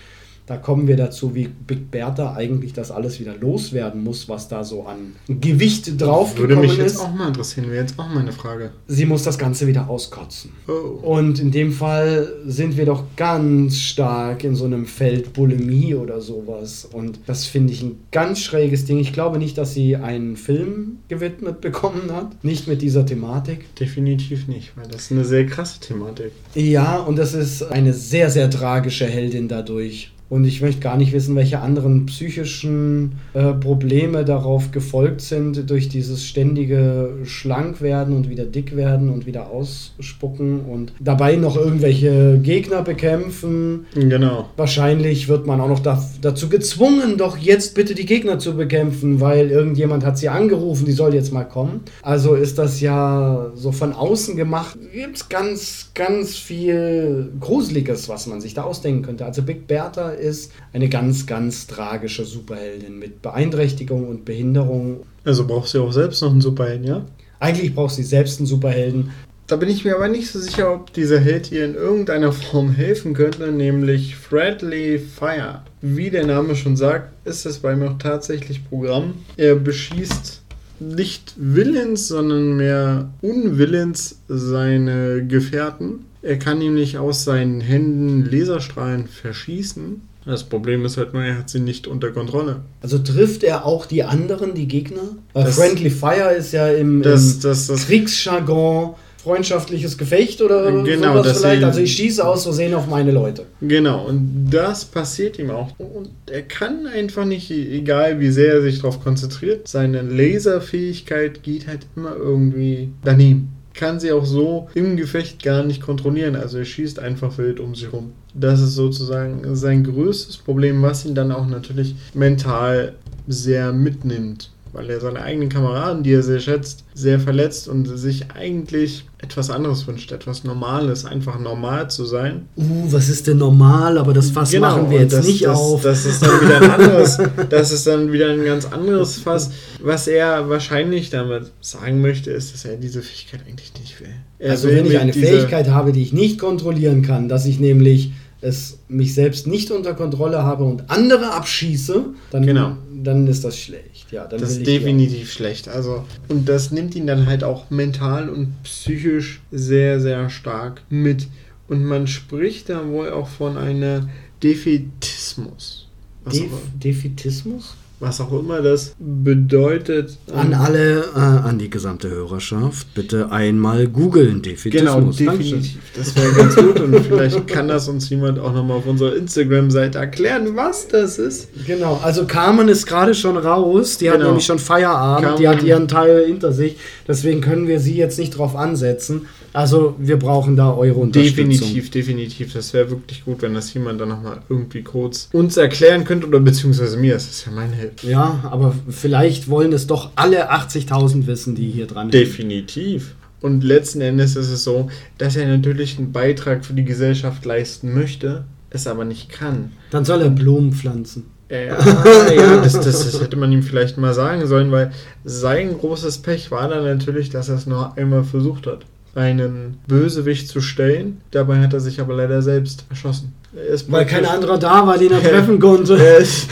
da kommen wir dazu, wie Big Bertha eigentlich das alles wieder loswerden muss, was da so an Gewicht Würde draufgekommen mich jetzt ist. auch mal interessieren, wäre jetzt auch meine Frage. Sie muss das Ganze wieder auskotzen. Oh. Und in dem Fall sind wir doch ganz stark in so einem Feld Bulimie oder sowas. Und das finde ich ein ganz schräges Ding. Ich glaube nicht, dass sie einen Film gewidmet bekommen hat. Nicht mit dieser Thematik. Definitiv nicht, weil das ist eine sehr krasse Thematik. Ja, und das ist eine sehr, sehr tragische Heldin dadurch. Und ich möchte gar nicht wissen, welche anderen psychischen äh, Probleme darauf gefolgt sind, durch dieses ständige Schlankwerden und wieder dick werden und wieder ausspucken und dabei noch irgendwelche Gegner bekämpfen. Genau. Wahrscheinlich wird man auch noch da, dazu gezwungen, doch jetzt bitte die Gegner zu bekämpfen, weil irgendjemand hat sie angerufen, die soll jetzt mal kommen. Also ist das ja so von außen gemacht. Gibt es ganz, ganz viel Gruseliges, was man sich da ausdenken könnte. Also Big Bertha ist eine ganz, ganz tragische Superheldin mit Beeinträchtigung und Behinderung. Also braucht sie auch selbst noch einen Superhelden, ja? Eigentlich braucht sie selbst einen Superhelden. Da bin ich mir aber nicht so sicher, ob dieser Held ihr in irgendeiner Form helfen könnte, nämlich Friendly Fire. Wie der Name schon sagt, ist es bei ihm auch tatsächlich Programm. Er beschießt nicht willens, sondern mehr unwillens seine Gefährten. Er kann nämlich aus seinen Händen Laserstrahlen verschießen. Das Problem ist halt nur, er hat sie nicht unter Kontrolle. Also trifft er auch die anderen, die Gegner? Weil Das- Friendly Fire ist ja im, Das- im das- das- Kriegsjargon freundschaftliches Gefecht oder Genau, sowas vielleicht. Also ich schieße aus Versehen auf meine Leute. Genau, und das passiert ihm auch. Und er kann einfach nicht, egal wie sehr er sich darauf konzentriert, seine Laserfähigkeit geht halt immer irgendwie daneben. Kann sie auch so im Gefecht gar nicht kontrollieren. Also er schießt einfach wild um sich rum. Das ist sozusagen sein größtes Problem, was ihn dann auch natürlich mental sehr mitnimmt. Weil er seine eigenen Kameraden, die er sehr schätzt, sehr verletzt und sich eigentlich etwas anderes wünscht, etwas Normales, einfach normal zu sein. Uh, was ist denn normal? Aber das Fass machen wir Genau, jetzt das, nicht das, auf. Das ist dann wieder ein anderes, [LAUGHS] das ist dann wieder ein ganz anderes Fass. Was er wahrscheinlich damit sagen möchte, ist, dass er diese Fähigkeit eigentlich nicht will. Er also will wenn ich eine Fähigkeit habe, die ich nicht kontrollieren kann, dass ich nämlich es mich selbst nicht unter Kontrolle habe und andere abschieße, dann, Genau. dann ist das schlecht. Ja, dann Das ist definitiv schlecht. Also, und das nimmt ihn dann halt auch mental und psychisch sehr, sehr stark mit. Und man spricht da wohl auch von einer Defetismus. auch. Was, Def auch, Defetismus? Was auch immer das bedeutet. An alle, äh, an die gesamte Hörerschaft, bitte einmal googeln, Genau, Defetismus. Dankeschön. definitiv. Das wäre ganz gut und vielleicht kann das uns jemand auch nochmal auf unserer Instagram-Seite erklären, was das ist. Genau, also Carmen ist gerade schon raus, die hat Genau. nämlich schon Feierabend, die Carmen- hat ihren Teil hinter sich, deswegen können wir sie jetzt nicht drauf ansetzen. Also wir brauchen da eure Unterstützung. Definitiv, definitiv. Das wäre wirklich gut, wenn das jemand dann nochmal irgendwie kurz uns erklären könnte oder beziehungsweise mir. Das ist ja mein Held. Ja, aber vielleicht wollen es doch alle 80.000 wissen, die hier dran Definitiv. Und letzten Endes ist es so, dass er natürlich einen Beitrag für die Gesellschaft leisten möchte, es aber nicht kann. Dann soll er Blumen pflanzen. Ja, ja [LAUGHS] das, das, das hätte man ihm vielleicht mal sagen sollen, weil sein großes Pech war dann natürlich, dass er es noch einmal versucht hat, einen Bösewicht zu stellen. Dabei hat er sich aber leider selbst erschossen. Er Weil kein anderer da war, den er treffen [LAUGHS] konnte. Er ist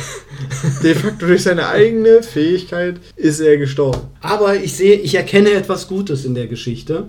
de facto durch seine eigene Fähigkeit ist er gestorben. Aber ich sehe, ich erkenne etwas Gutes in der Geschichte.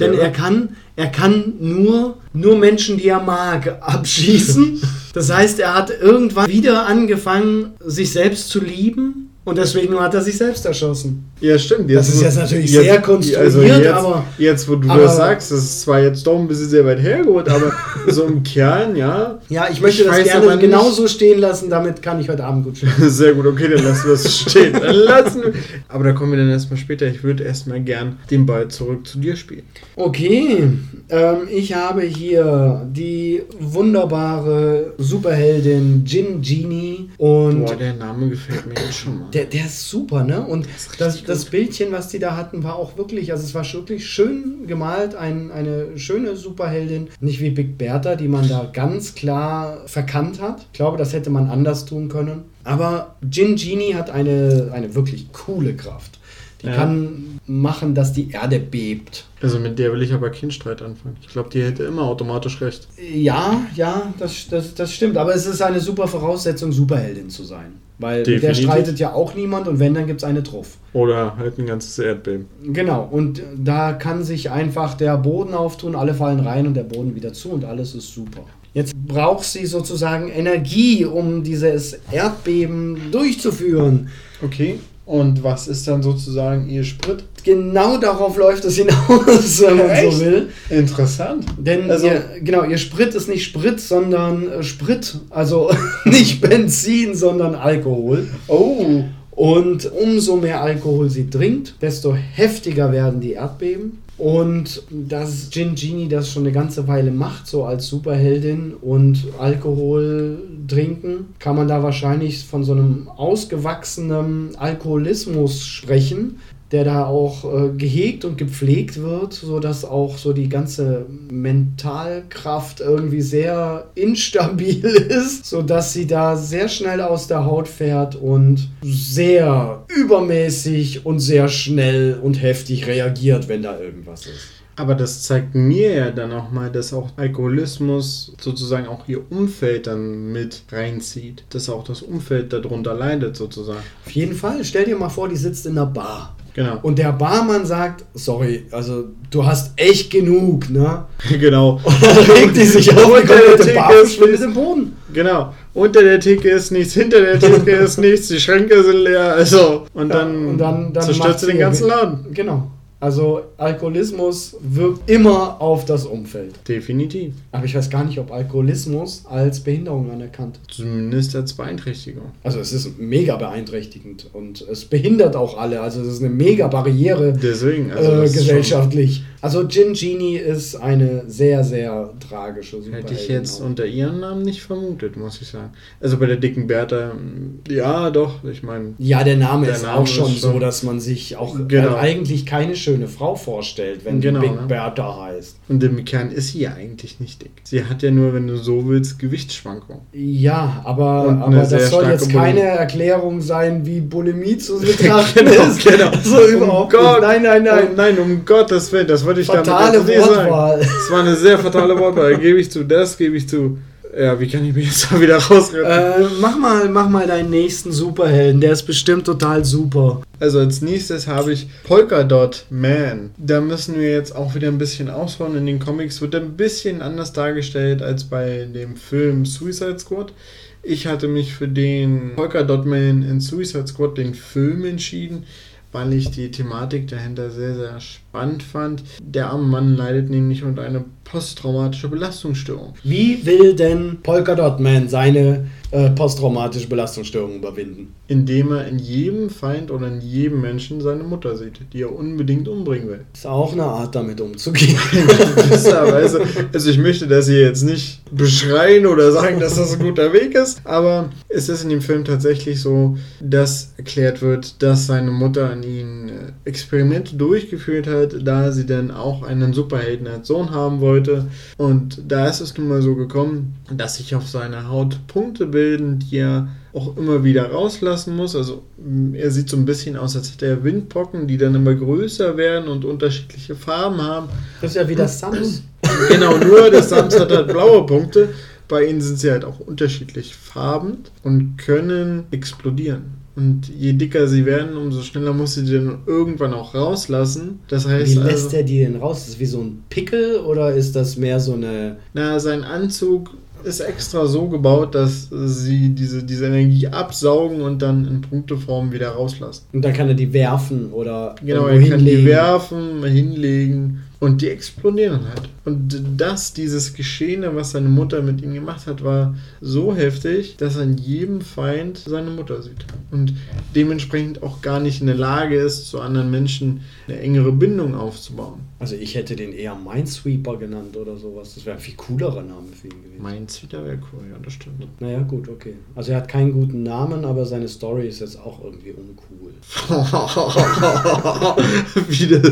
Denn er kann, er kann nur, nur Menschen, die er mag, [LAUGHS] abschießen. Das heißt, er hat irgendwann wieder angefangen, sich selbst zu lieben. Und deswegen hat er sich selbst erschossen. Ja, stimmt. Das ist jetzt natürlich sehr konstruiert, also jetzt, aber- Jetzt, wo du aber- das sagst, das ist zwar jetzt doch ein bisschen sehr weit hergeholt, aber [LAUGHS] so im Kern, ja. Ja, ich möchte Ich das gerne genauso stehen lassen. Damit kann ich heute Abend gut schlafen. [LAUGHS] Sehr gut, okay, dann lassen wir es stehen. Dann lassen wir. Aber da kommen wir dann erstmal später. Ich würde erstmal gern den Ball zurück zu dir spielen. Okay, ähm, ich habe hier die wunderbare Superheldin Jin Genie und Boah, der Name gefällt mir jetzt schon mal. Der, der ist super, ne? Und ist das, das. Bildchen, was die da hatten, war auch wirklich, also es war wirklich schön gemalt, ein, eine schöne Superheldin. Nicht wie Big Bertha, die man da ganz klar verkannt hat. Ich glaube, das hätte man anders tun können. Aber Jin Genie hat eine, eine wirklich coole Kraft. Die Ja. kann machen, dass die Erde bebt. Also mit der will ich aber keinen Streit anfangen. Ich glaube, die hätte immer automatisch recht. Ja, ja, das, das, das stimmt. Aber es ist eine super Voraussetzung, Superheldin zu sein. Weil mit der Definitiv. streitet ja auch niemand und wenn, dann gibt es eine Truff. Oder halt ein ganzes Erdbeben. Genau, und da kann sich einfach der Boden auftun, alle fallen rein und der Boden wieder zu und alles ist super. Jetzt braucht sie sozusagen Energie, um dieses Erdbeben durchzuführen. Okay. Und was ist dann sozusagen ihr Sprit? Genau darauf läuft es hinaus, [LAUGHS] wenn man Echt? so will. Interessant. Denn Also- ihr, genau, ihr Sprit ist nicht Sprit, sondern äh, Sprit. Also [LAUGHS] nicht Benzin, sondern Alkohol. Oh. Und umso mehr Alkohol sie trinkt, desto heftiger werden die Erdbeben. Und dass Gin Genie das schon eine ganze Weile macht, so als Superheldin und Alkohol trinken, kann man da wahrscheinlich von so einem ausgewachsenen Alkoholismus sprechen, der da auch äh, gehegt und gepflegt wird, sodass auch so die ganze Mentalkraft irgendwie sehr [LAUGHS] instabil ist, sodass sie da sehr schnell aus der Haut fährt und sehr übermäßig und sehr schnell und heftig reagiert, wenn da irgendwas ist. Aber das zeigt mir ja dann auch mal, dass auch Alkoholismus sozusagen auch ihr Umfeld dann mit reinzieht. Dass auch das Umfeld darunter leidet sozusagen. Auf jeden Fall, stell dir mal vor, die sitzt in einer Bar. Genau. Und der Barmann sagt, sorry, also du hast echt genug, ne? [LAUGHS] genau. [LAUGHS] Und dann regt die sich auf und Theke Bar verschwindet im Boden. Genau. Unter der Theke ist nichts, hinter der Theke [LAUGHS] ist nichts, die Schränke sind leer. Also. Und Ja, dann, und dann, dann zerstört sie den ganzen Laden. Genau. Also Alkoholismus wirkt immer auf das Umfeld. Definitiv. Aber ich weiß gar nicht, ob Alkoholismus als Behinderung anerkannt. Zumindest als Beeinträchtigung. Also es ist mega beeinträchtigend und es behindert auch alle. Also es ist eine mega Barriere Deswegen. Also äh, das ist gesellschaftlich. Also Gin Genie ist eine sehr, sehr tragische Superheldin. Hätte ich jetzt auch. unter ihrem Namen nicht vermutet, muss ich sagen. Also bei der dicken Bertha, ja, doch, ich meine. Ja, der Name Der ist Name auch schon ist so, dass man sich auch Genau. äh, eigentlich keine schöne Frau vorstellt, wenn Genau, die Big ne? Bertha heißt. Und im Kern ist sie ja eigentlich nicht dick. Sie hat ja nur, wenn du so willst, Gewichtsschwankungen. Ja, aber, aber das soll jetzt keine Bulimie. Erklärung sein, wie Bulimie zu [LAUGHS] betrachten Genau, ist. genau. [LAUGHS] So überhaupt Um. Gott. Nein, nein, nein. Oh, nein, um Gottes Willen, das wollte ich Fatale damit nicht sagen. Das war eine sehr fatale Wortwahl, gebe ich zu, das gebe ich zu. Ja, wie kann ich mich jetzt [LAUGHS] da wieder rausretten? Äh, mach, mal, mach mal deinen nächsten Superhelden, der ist bestimmt total super. Also als nächstes habe ich Polka Dot Man. Da müssen wir jetzt auch wieder ein bisschen ausholen. In den Comics wird er ein bisschen anders dargestellt als bei dem Film Suicide Squad. Ich hatte mich für den Polka Dot Man in Suicide Squad, den Film, entschieden, weil ich die Thematik dahinter sehr, sehr spannend fand. Der arme Mann leidet nämlich unter einer posttraumatische Belastungsstörung. Wie will denn Polka Dot Man seine äh, posttraumatische Belastungsstörung überwinden? Indem er in jedem Feind oder in jedem Menschen seine Mutter sieht, die er unbedingt umbringen will. Ist auch eine Art, damit umzugehen. [LAUGHS] Also ich möchte das hier jetzt nicht beschreien oder sagen, dass das ein guter Weg ist, aber es ist in dem Film tatsächlich so, dass erklärt wird, dass seine Mutter an ihn äh, Experimente durchgeführt hat, da sie dann auch einen Superhelden als Sohn haben wollte. Und da ist es nun mal so gekommen, dass sich auf seiner Haut Punkte bilden, die er auch immer wieder rauslassen muss. Also mh, er sieht so ein bisschen aus, als hätte er Windpocken, die dann immer größer werden und unterschiedliche Farben haben. Das ist ja wie das Sams. [CLEARS THROAT] Genau, nur der Sams hat halt blaue Punkte. Bei ihnen sind sie halt auch unterschiedlich farbend und können explodieren. Und je dicker sie werden, umso schneller muss sie die dann irgendwann auch rauslassen. Das heißt, Wie lässt also, er die denn raus? Ist das wie so ein Pickel oder ist das mehr so eine. na, sein Anzug ist extra so gebaut, dass sie diese, diese Energie absaugen und dann in Punkteform wieder rauslassen. Und dann kann er die werfen oder Genau, er kann die hinlegen. werfen, hinlegen und die explodieren halt. Und das, dieses Geschehene, was seine Mutter mit ihm gemacht hat, war so heftig, dass er in jedem Feind seine Mutter sieht. Und dementsprechend auch gar nicht in der Lage ist, zu anderen Menschen eine engere Bindung aufzubauen. Also ich hätte den eher Minesweeper genannt oder sowas. Das wäre ein viel coolerer Name für ihn gewesen. Meins wieder wäre cool, ja, das stimmt. Naja, gut, okay. Also er hat keinen guten Namen, aber seine Story ist jetzt auch irgendwie uncool. [LAUGHS] wie, das,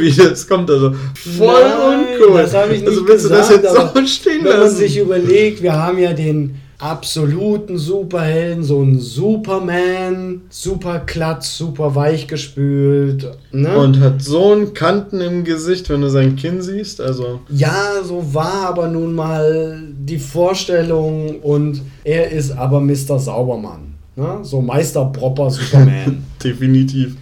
wie das kommt, also voll Nein, uncool. Das habe ich nicht also willst gesagt, du das jetzt aber so stehen Wenn man lassen? sich überlegt, wir haben ja den absoluten Superhelden, so ein Superman, super glatt, super weich gespült. Ne? Und hat so einen Kanten im Gesicht, wenn du sein Kinn siehst. Also, Ja, so war aber nun mal die Vorstellung und er ist aber Mr. Saubermann. Ne? So Meister Propper Superman. [LAUGHS] definitiv.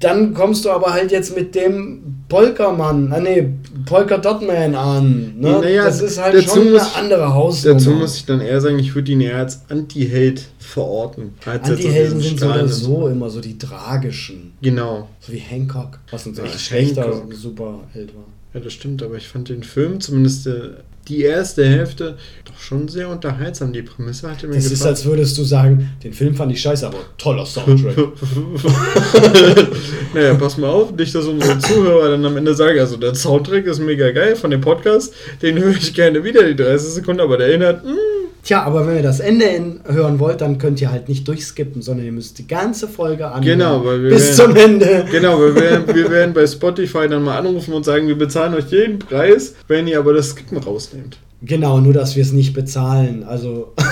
Dann kommst du aber halt jetzt mit dem Polka-Mann, ah nee, Polka-Dot-Man an. Ne? Naja, das ist halt dazu schon eine ich- andere Hausnummer. Dazu muss ich dann eher sagen, ich würde ihn eher als Anti-Held verorten. Als Anti-Helden sind so oder so immer so die tragischen. Genau. So wie Hancock, was ein Ach, echt schlechter. Superheld war. Ja, das stimmt, aber ich fand den Film, zumindest äh, die erste Hälfte, doch schon sehr unterhaltsam. Die Prämisse hatte mir Das ist, gefallen. als würdest du sagen, den Film fand ich scheiße, aber toller Soundtrack. [LAUGHS] naja, pass mal auf, nicht, dass unsere Zuhörer dann am Ende sagen, also der Soundtrack ist mega geil von dem Podcast, den höre ich gerne wieder, die 30 Sekunden, aber der Inhalt, mm, Tja, aber wenn ihr das Ende hören wollt, dann könnt ihr halt nicht durchskippen, sondern ihr müsst die ganze Folge anhören. Genau, weil wir bis werden- zum Ende. Genau, wir werden, wir werden bei Spotify dann mal anrufen und sagen, wir bezahlen euch jeden Preis, wenn ihr aber das Skippen rausnehmt. Genau, nur dass wir es nicht bezahlen. Also. [LAUGHS]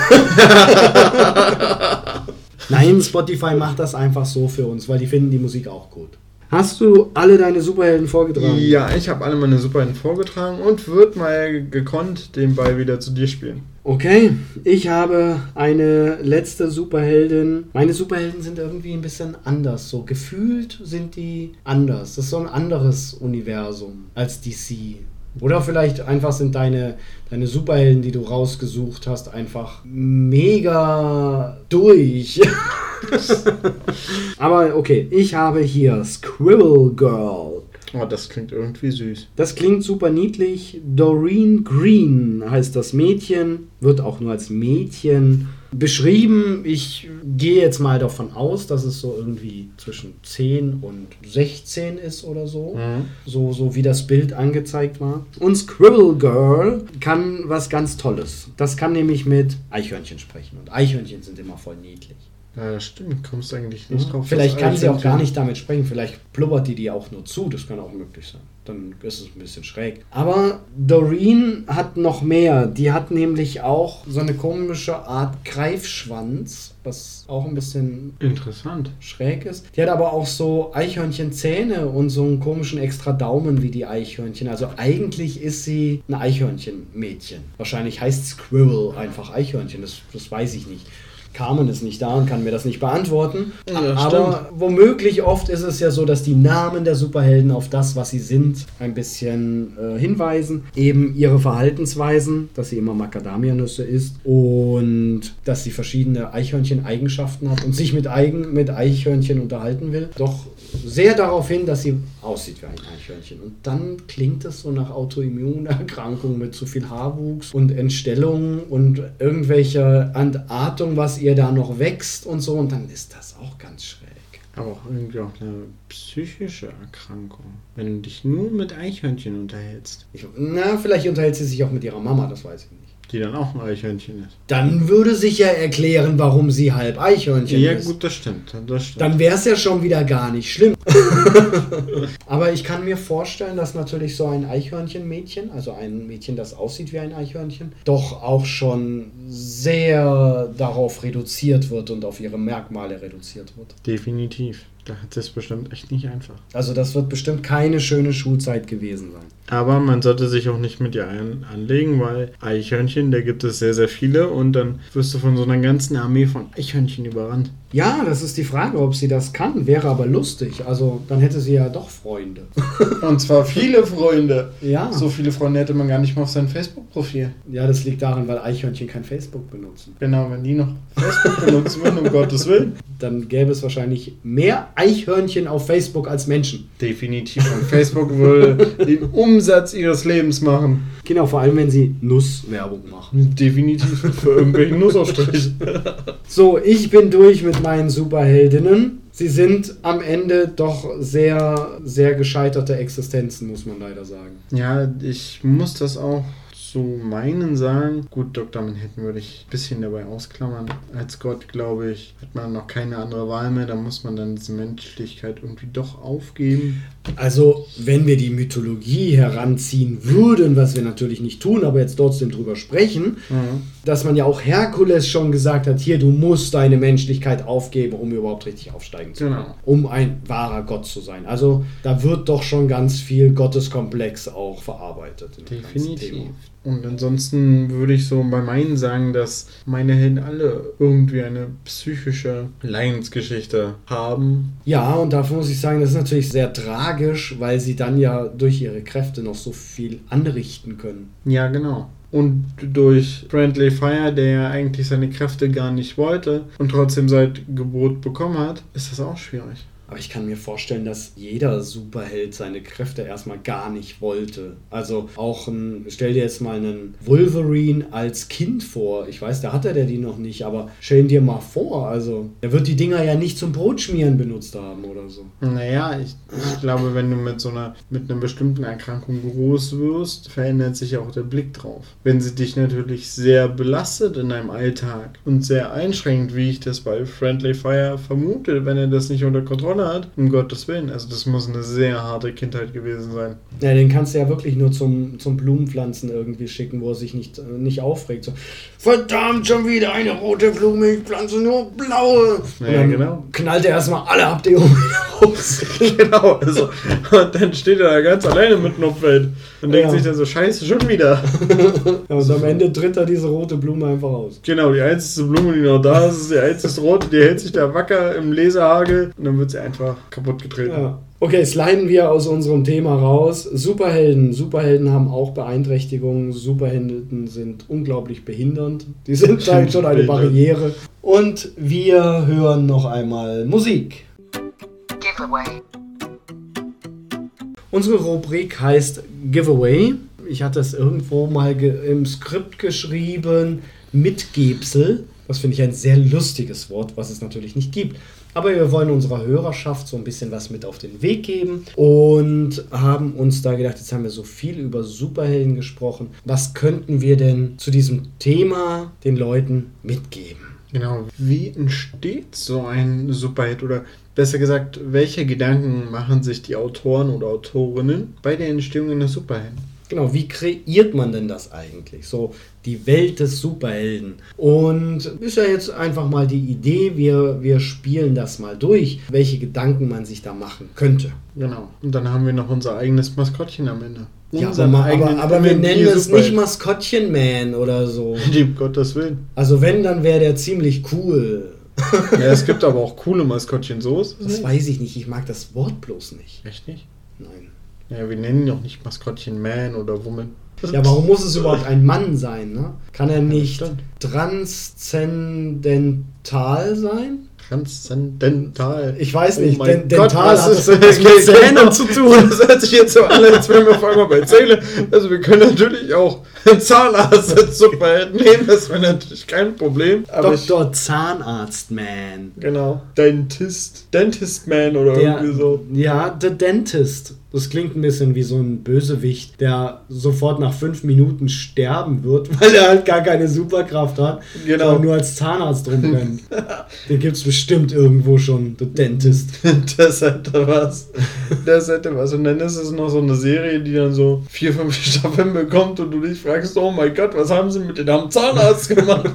Nein, Spotify macht das einfach so für uns, weil die finden die Musik auch gut. Hast du alle deine Superhelden vorgetragen? Ja, ich habe alle meine Superhelden vorgetragen und würde mal gekonnt den Ball wieder zu dir spielen. Okay, ich habe eine letzte Superheldin. Meine Superhelden sind irgendwie ein bisschen anders. So gefühlt sind die anders. Das ist so ein anderes Universum als DC. Oder vielleicht einfach sind deine, deine Superhelden, die du rausgesucht hast, einfach mega durch. [LAUGHS] Aber okay, ich habe hier Squirrel Girl. Oh, das klingt irgendwie süß. Das klingt super niedlich. Doreen Green heißt das Mädchen, wird auch nur als Mädchen beschrieben. Ich gehe jetzt mal davon aus, dass es so irgendwie zwischen 10 und 16 ist oder so. Mhm. So, so wie das Bild angezeigt war. Und Squirrel Girl kann was ganz Tolles. Das kann nämlich mit Eichhörnchen sprechen. Und Eichhörnchen sind immer voll niedlich. Ja, stimmt. Kommst eigentlich nicht drauf. Vielleicht kann sie auch gar nicht damit sprechen. Vielleicht blubbert die die auch nur zu. Das kann auch möglich sein. Dann ist es ein bisschen schräg. Aber Doreen hat noch mehr. Die hat nämlich auch so eine komische Art Greifschwanz, was auch ein bisschen Interessant. schräg ist. Die hat aber auch so Eichhörnchenzähne und so einen komischen extra Daumen wie die Eichhörnchen. Also eigentlich ist sie ein Eichhörnchenmädchen. Wahrscheinlich heißt Squirrel einfach Eichhörnchen. Das, das weiß ich nicht. Carmen ist nicht da und kann mir das nicht beantworten. Ja, aber womöglich oft ist es ja so, dass die Namen der Superhelden auf das, was sie sind, ein bisschen äh, hinweisen. Eben ihre Verhaltensweisen, dass sie immer Macadamianüsse isst und dass sie verschiedene Eichhörnchen-Eigenschaften hat und sich mit, Eigen, mit Eichhörnchen unterhalten will. Doch sehr darauf hin, dass sie aussieht wie ein Eichhörnchen. Und dann klingt es so nach Autoimmunerkrankung mit zu viel Haarwuchs und Entstellung und irgendwelcher Entartung, was ihr da noch wächst und so. Und dann ist das auch ganz schräg. Aber auch irgendwie auch eine psychische Erkrankung. Wenn du dich nur mit Eichhörnchen unterhältst, Ich, na, vielleicht unterhält sie sich auch mit ihrer Mama, das weiß ich nicht. Die dann auch ein Eichhörnchen ist. Dann würde sich ja erklären, warum sie halb Eichhörnchen Ja, ist. gut, das stimmt. Das stimmt. Dann wäre es ja schon wieder gar nicht schlimm. [LAUGHS] Aber ich kann mir vorstellen, dass natürlich so ein Eichhörnchenmädchen, also ein Mädchen, das aussieht wie ein Eichhörnchen, doch auch schon sehr darauf reduziert wird und auf ihre Merkmale reduziert wird. Definitiv. Da hat es bestimmt echt nicht einfach. Also das wird bestimmt keine schöne Schulzeit gewesen sein. Aber man sollte sich auch nicht mit ihr ein anlegen, weil Eichhörnchen, da gibt es sehr, sehr viele und dann wirst du von so einer ganzen Armee von Eichhörnchen überrannt. Ja, das ist die Frage, ob sie das kann. Wäre aber lustig. Also dann hätte sie ja doch Freunde. [LAUGHS] Und zwar viele Freunde. Ja. So viele Freunde hätte man gar nicht mal auf seinem Facebook-Profil. Ja, das liegt daran, weil Eichhörnchen kein Facebook benutzen. Genau, wenn die noch Facebook benutzen würden, um [LAUGHS] Gottes Willen. Dann gäbe es wahrscheinlich mehr Eichhörnchen auf Facebook als Menschen. Definitiv. Und Facebook würde den Umsatz ihres Lebens machen. Genau, vor allem wenn sie Nusswerbung machen. Definitiv für irgendwelchen Nussaufstrich. So, ich bin durch mit meinen Superheldinnen. Sie sind am Ende doch sehr, sehr gescheiterte Existenzen, muss man leider sagen. Ja, ich muss das auch zu meinen sagen. Gut, Dr. Manhattan würde ich ein bisschen dabei ausklammern. Als Gott, glaube ich, hat man noch keine andere Wahl mehr. Da muss man dann diese Menschlichkeit irgendwie doch aufgeben. Also, wenn wir die Mythologie heranziehen würden, was wir natürlich nicht tun, aber jetzt trotzdem drüber sprechen, dass man ja auch Herkules schon gesagt hat, hier, du musst deine Menschlichkeit aufgeben, um überhaupt richtig aufsteigen zu können. Genau. Um ein wahrer Gott zu sein. Also, da wird doch schon ganz viel Gotteskomplex auch verarbeitet. Definitiv. Und ansonsten würde ich so bei meinen sagen, dass meine Helden alle irgendwie eine psychische Leidensgeschichte haben. Ja, und dafür muss ich sagen, das ist natürlich sehr tragisch, weil sie dann ja durch ihre Kräfte noch so viel anrichten können. Ja, genau. und durch Friendly Fire, der ja eigentlich seine Kräfte gar nicht wollte und trotzdem seit Geburt bekommen hat, ist das auch schwierig. Aber ich kann mir vorstellen, dass jeder Superheld seine Kräfte erstmal gar nicht wollte. Also auch ein, stell dir jetzt mal einen Wolverine als Kind vor. Ich weiß, da hatte der die noch nicht, aber stell ihn dir mal vor. Also, er wird die Dinger ja nicht zum Brotschmieren benutzt haben oder so. Naja, ich, ich glaube, wenn du mit so einer, mit einer bestimmten Erkrankung groß wirst, verändert sich auch der Blick drauf. Wenn sie dich natürlich sehr belastet in deinem Alltag und sehr einschränkt, wie ich das bei Friendly Fire vermute, wenn er das nicht unter Kontrolle hat, um Gottes Willen. Also das muss eine sehr harte Kindheit gewesen sein. Ja, den kannst du ja wirklich nur zum, zum Blumenpflanzen irgendwie schicken, wo er sich nicht, nicht aufregt. So, verdammt, schon wieder eine rote Blume, ich pflanze nur blaue. Ja, dann genau. knallt er erstmal alle Abdeckungen raus. [LAUGHS] genau. Also, und dann steht er da ganz alleine mit einem Feld und denkt Ja. sich dann so, scheiße, schon wieder. [LAUGHS] Ja, und am Ende tritt er diese rote Blume einfach aus. Genau, die einzige Blume, die noch da ist, ist die einzige rote, die hält sich da wacker im Laserhagel und dann wird sie einfach kaputt getreten. Ja. Okay, sliden wir aus unserem Thema raus. Superhelden. Superhelden haben auch Beeinträchtigungen. Superhelden sind unglaublich behindernd. Die sind [LAUGHS] halt schon eine. Barriere. Und wir hören noch einmal Musik. Giveaway. Unsere Rubrik heißt Giveaway. Ich hatte es irgendwo mal im Skript geschrieben. Mitgebsel. Das finde ich ein sehr lustiges Wort, was es natürlich nicht gibt. Aber wir wollen unserer Hörerschaft so ein bisschen was mit auf den Weg geben und haben uns da gedacht, jetzt haben wir so viel über Superhelden gesprochen. Was könnten wir denn zu diesem Thema den Leuten mitgeben? Genau. Wie entsteht so ein Superheld oder besser gesagt, welche Gedanken machen sich die Autoren oder Autorinnen bei der Entstehung eines Superhelden? Genau, wie kreiert man denn das eigentlich? So die Welt des Superhelden. Und ist ja jetzt einfach mal die Idee, wir, wir spielen das mal durch, welche Gedanken man sich da machen könnte. Genau. Und dann haben wir noch unser eigenes Maskottchen am Ende. Ja, aber, aber, aber wir nennen es nicht Maskottchen Man oder so. [LAUGHS] Lieb Gottes Willen. Also wenn, dann wäre der ziemlich cool. Ja, es gibt aber auch coole Maskottchen. So ist es Das weiß ich nicht, ich mag das Wort bloß nicht. Echt nicht? Nein. Ja, wir nennen ihn auch nicht Maskottchen Man oder Woman. Ja, warum muss es überhaupt ein Mann sein? Ne? Kann er nicht stimmt. transzendental sein? Transzendental. Ich weiß Oh nicht, mein den- Gott, dental was hat ist das mit Zähnen zu tun. [LAUGHS] Das hört sich jetzt so an, als wären wir vor allem bei Zähne. Also wir können natürlich auch einen Zahnarzt als [LAUGHS] Superheld nehmen, das wäre natürlich kein Problem. Aber Dr. Zahnarzt Man. genau. Dentist. Dentist Man oder Der, irgendwie so. Ja, The Dentist. Das klingt ein bisschen wie so ein Bösewicht, der sofort nach fünf Minuten sterben wird, [LAUGHS] weil er halt gar keine Superkraft hat, Genau. sondern nur als Zahnarzt rumrennt. [LAUGHS] Den gibt es bestimmt irgendwo schon, The Dentist. [LAUGHS] Das hätte was. Das hätte was. Und dann ist es noch so eine Serie, die dann so vier, fünf Staffeln bekommt und du dich fragst, oh mein Gott, was haben sie mit den armen Zahnarzt gemacht?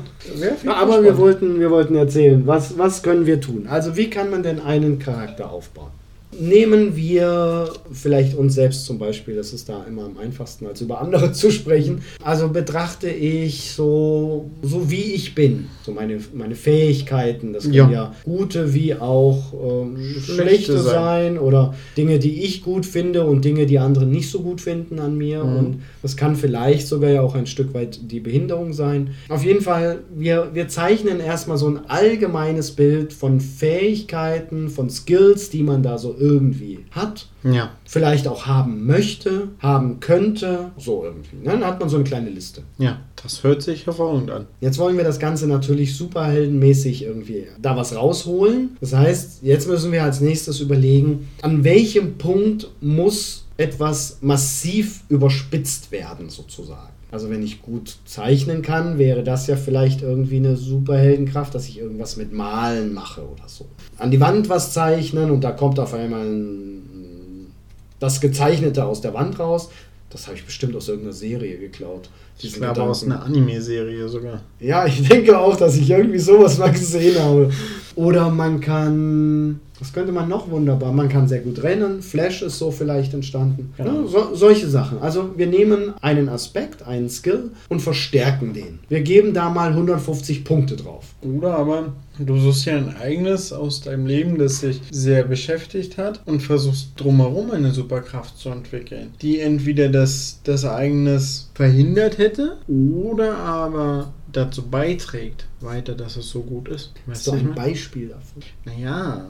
Ja, aber wir wollten, wir wollten erzählen, was, was können wir tun? Also wie kann man denn einen Charakter aufbauen? Nehmen wir vielleicht uns selbst zum Beispiel, das ist da immer am einfachsten, als über andere zu sprechen. Also betrachte ich so, so wie ich bin, so meine, meine Fähigkeiten, das können Ja. ja, gute wie auch ähm, Schlechte schlechte sein. sein oder Dinge, die ich gut finde und Dinge, die andere nicht so gut finden an mir. Mhm. Und das kann vielleicht sogar ja auch ein Stück weit die Behinderung sein. Auf jeden Fall, wir, wir zeichnen erstmal so ein allgemeines Bild von Fähigkeiten, von Skills, die man da so irgendwie hat. Ja. Vielleicht auch haben möchte, haben könnte, so irgendwie. ne? Dann hat man so eine kleine Liste. Ja, das hört sich hervorragend an. Jetzt wollen wir das Ganze natürlich superheldenmäßig irgendwie da was rausholen. Das heißt, jetzt müssen wir als nächstes überlegen, an welchem Punkt muss etwas massiv überspitzt werden, sozusagen. Also wenn ich gut zeichnen kann, wäre das ja vielleicht irgendwie eine Superheldenkraft, dass ich irgendwas mit Malen mache oder so. An die Wand was zeichnen und da kommt auf einmal ein, das Gezeichnete aus der Wand raus. Das habe ich bestimmt aus irgendeiner Serie geklaut. Ich glaube aus Gedanken. einer Anime-Serie sogar. Ja, ich denke auch, dass ich irgendwie sowas mal gesehen habe. Oder man kann Was könnte man noch wunderbar? Man kann sehr gut rennen. Flash ist so vielleicht entstanden. Genau. So, solche Sachen. Also wir nehmen einen Aspekt, einen Skill und verstärken den. Wir geben da mal 150 Punkte drauf. Oder aber du suchst ja ein eigenes aus deinem Leben, das dich sehr beschäftigt hat und versuchst drumherum eine Superkraft zu entwickeln, die entweder das, das Ereignis verhindert hätte oder aber dazu beiträgt, weiter, dass es so gut ist. Das ist doch ein? Beispiel davon. Naja,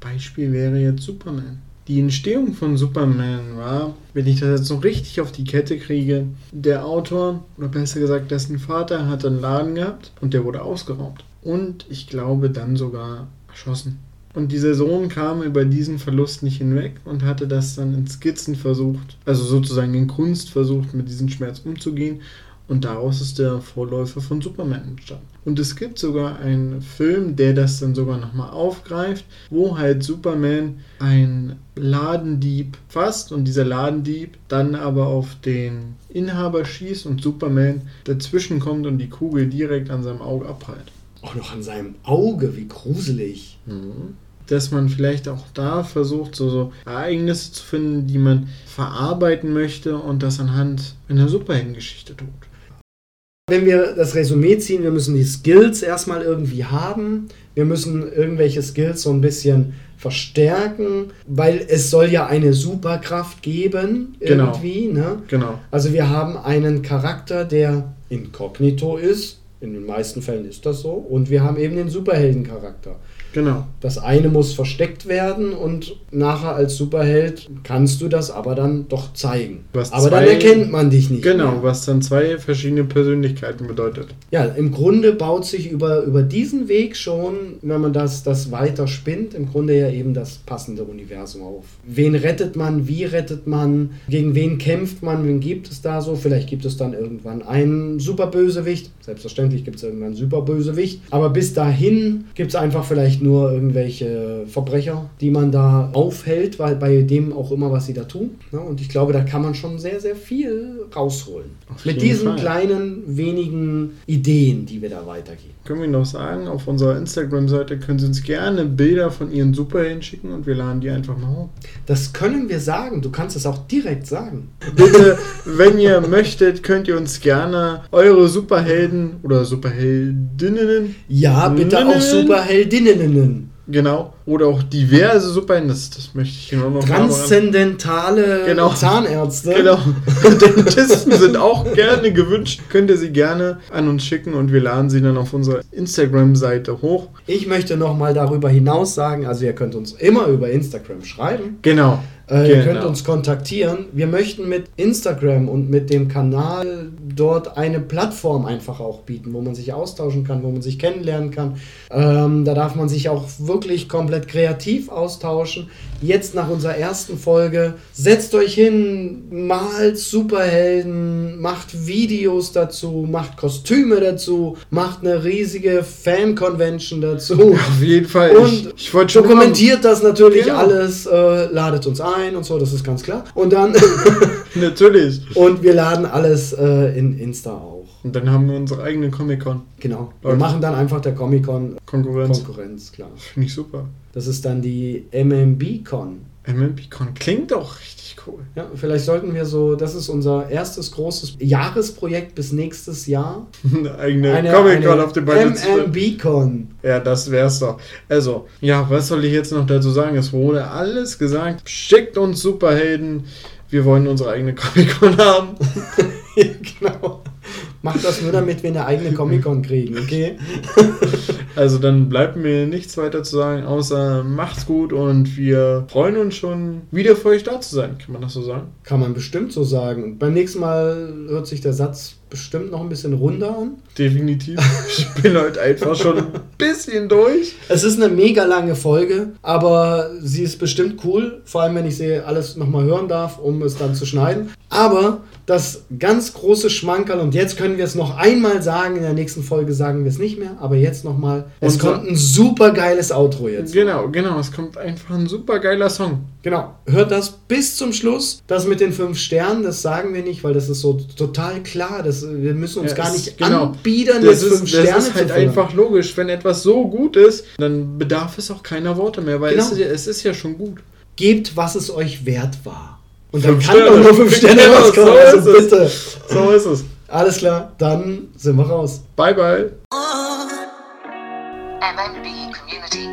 Beispiel wäre jetzt Superman. Die Entstehung von Superman war, wenn ich das jetzt noch richtig auf die Kette kriege, der Autor, oder besser gesagt dessen Vater, hat einen Laden gehabt und der wurde ausgeraubt. Und ich glaube dann sogar erschossen. Und dieser Sohn kam über diesen Verlust nicht hinweg und hatte das dann in Skizzen versucht, also sozusagen in Kunst versucht, mit diesem Schmerz umzugehen. Und daraus ist der Vorläufer von Superman entstanden. Und es gibt sogar einen Film, der das dann sogar nochmal aufgreift, wo halt Superman ein Ladendieb fasst und dieser Ladendieb dann aber auf den Inhaber schießt und Superman dazwischen kommt und die Kugel direkt an seinem Auge abprallt. Auch noch an seinem Auge, wie gruselig. Dass man vielleicht auch da versucht, so, so Ereignisse zu finden, die man verarbeiten möchte und das anhand einer Superheldengeschichte tut. Wenn wir das Resümee ziehen, wir müssen die Skills erstmal irgendwie haben. Wir müssen irgendwelche Skills so ein bisschen verstärken, weil es soll ja eine Superkraft geben Genau. irgendwie. Ne? Genau. Also wir haben einen Charakter, der inkognito ist. In den meisten Fällen ist das so. Und wir haben eben den Superheldencharakter. Genau. Das eine muss versteckt werden und nachher als Superheld kannst du das aber dann doch zeigen. Was aber dann zwei- erkennt man dich nicht. Genau, mehr. was dann zwei verschiedene Persönlichkeiten bedeutet. Ja, im Grunde baut sich über, über diesen Weg schon, wenn man das, das weiter spinnt, im Grunde ja eben das passende Universum auf. Wen rettet man, wie rettet man, gegen wen kämpft man, wen gibt es da so? Vielleicht gibt es dann irgendwann einen Superbösewicht. Selbstverständlich gibt es irgendwann einen Superbösewicht. Aber bis dahin gibt es einfach vielleicht nur irgendwelche Verbrecher, die man da aufhält, weil bei dem auch immer, was sie da tun. Ja, und ich glaube, da kann man schon sehr, sehr viel rausholen. Auf Mit diesen Fall. kleinen, wenigen Ideen, die wir da weitergeben. Können wir noch sagen, auf unserer Instagram-Seite können Sie uns gerne Bilder von Ihren Superhelden schicken und wir laden die einfach mal hoch. Das können wir sagen. Du kannst es auch direkt sagen. Bitte, wenn ihr möchtet, könnt ihr uns gerne eure Superhelden oder Superheldinnen, Ja, bitte auch Superheldinnen. Genau, oder auch diverse Superhelden, das, das möchte ich genau noch Transzendentale Genau. Zahnärzte. Genau. Dentisten sind auch gerne gewünscht. Könnt ihr sie gerne an uns schicken und wir laden sie dann auf unserer Instagram-Seite hoch. Ich möchte noch mal darüber hinaus sagen, also ihr könnt uns immer über Instagram schreiben. Genau. Äh, Ihr Genau. könnt uns kontaktieren. Wir möchten mit Instagram und mit dem Kanal dort eine Plattform einfach auch bieten, wo man sich austauschen kann, wo man sich kennenlernen kann. Ähm, da darf man sich auch wirklich komplett kreativ austauschen. Jetzt nach unserer ersten Folge, setzt euch hin, malt Superhelden, macht Videos dazu, macht Kostüme dazu, macht eine riesige Fan-Convention dazu. [LAUGHS] Auf jeden Fall. Und ich, ich Dokumentiert das natürlich Genau. alles, äh, ladet uns ein und so, das ist ganz klar. Und dann, [LAUGHS] [LAUGHS] natürlich. und wir laden alles äh, in Insta auch. Und dann haben wir unsere eigene Comic-Con. Genau. Wir Okay. machen dann einfach der Comic-Con Konkurrenz. Konkurrenz, klar. Finde ich super. Das ist dann die MMB-Con. MMP-Con klingt auch richtig cool. Ja, vielleicht sollten wir so, das ist unser erstes großes Jahresprojekt bis nächstes Jahr. [LAUGHS] Eine eigene Comic-Con auf dem. MMB-Con. Ja, das wär's doch. Also, ja, was soll ich jetzt noch dazu sagen? Es wurde alles gesagt. Schickt uns Superhelden. Wir wollen unsere eigene Comic-Con haben. [LAUGHS] genau. Macht das nur, damit wir eine eigene Comic-Con kriegen, okay? [LAUGHS] Also dann bleibt mir nichts weiter zu sagen, außer macht's gut und wir freuen uns schon, wieder für euch da zu sein. Kann man das so sagen? Kann man bestimmt so sagen. Und beim nächsten Mal hört sich der Satz bestimmt noch ein bisschen runder an. Definitiv. Ich bin heute einfach schon ein [LAUGHS] bisschen durch. Es ist eine mega lange Folge, aber sie ist bestimmt cool, vor allem wenn ich sie alles nochmal hören darf, um es dann zu schneiden. Aber das ganz große Schmankerl, und jetzt können wir es noch einmal sagen, in der nächsten Folge sagen wir es nicht mehr, aber jetzt nochmal, es kommt ein super geiles Outro jetzt. Genau, genau. Es kommt einfach ein super geiler Song. Genau. Hört das bis zum Schluss. Das mit den fünf Sternen, das sagen wir nicht, weil das ist so total klar. Das, wir müssen uns Ja, gar nicht genau. anbiedern, Das ist, fünf das Sterne ist halt einfach logisch. Wenn etwas so gut ist, dann bedarf es auch keiner Worte mehr, weil Genau. es, es ist ja schon gut. Gebt, was es euch wert war. Und dann Fünf kann Sterne. doch nur fünf Sterne Genau, rauskommen. so also ist es. bitte. So ist es. Alles klar, dann sind wir raus. Bye, bye. MMB Community.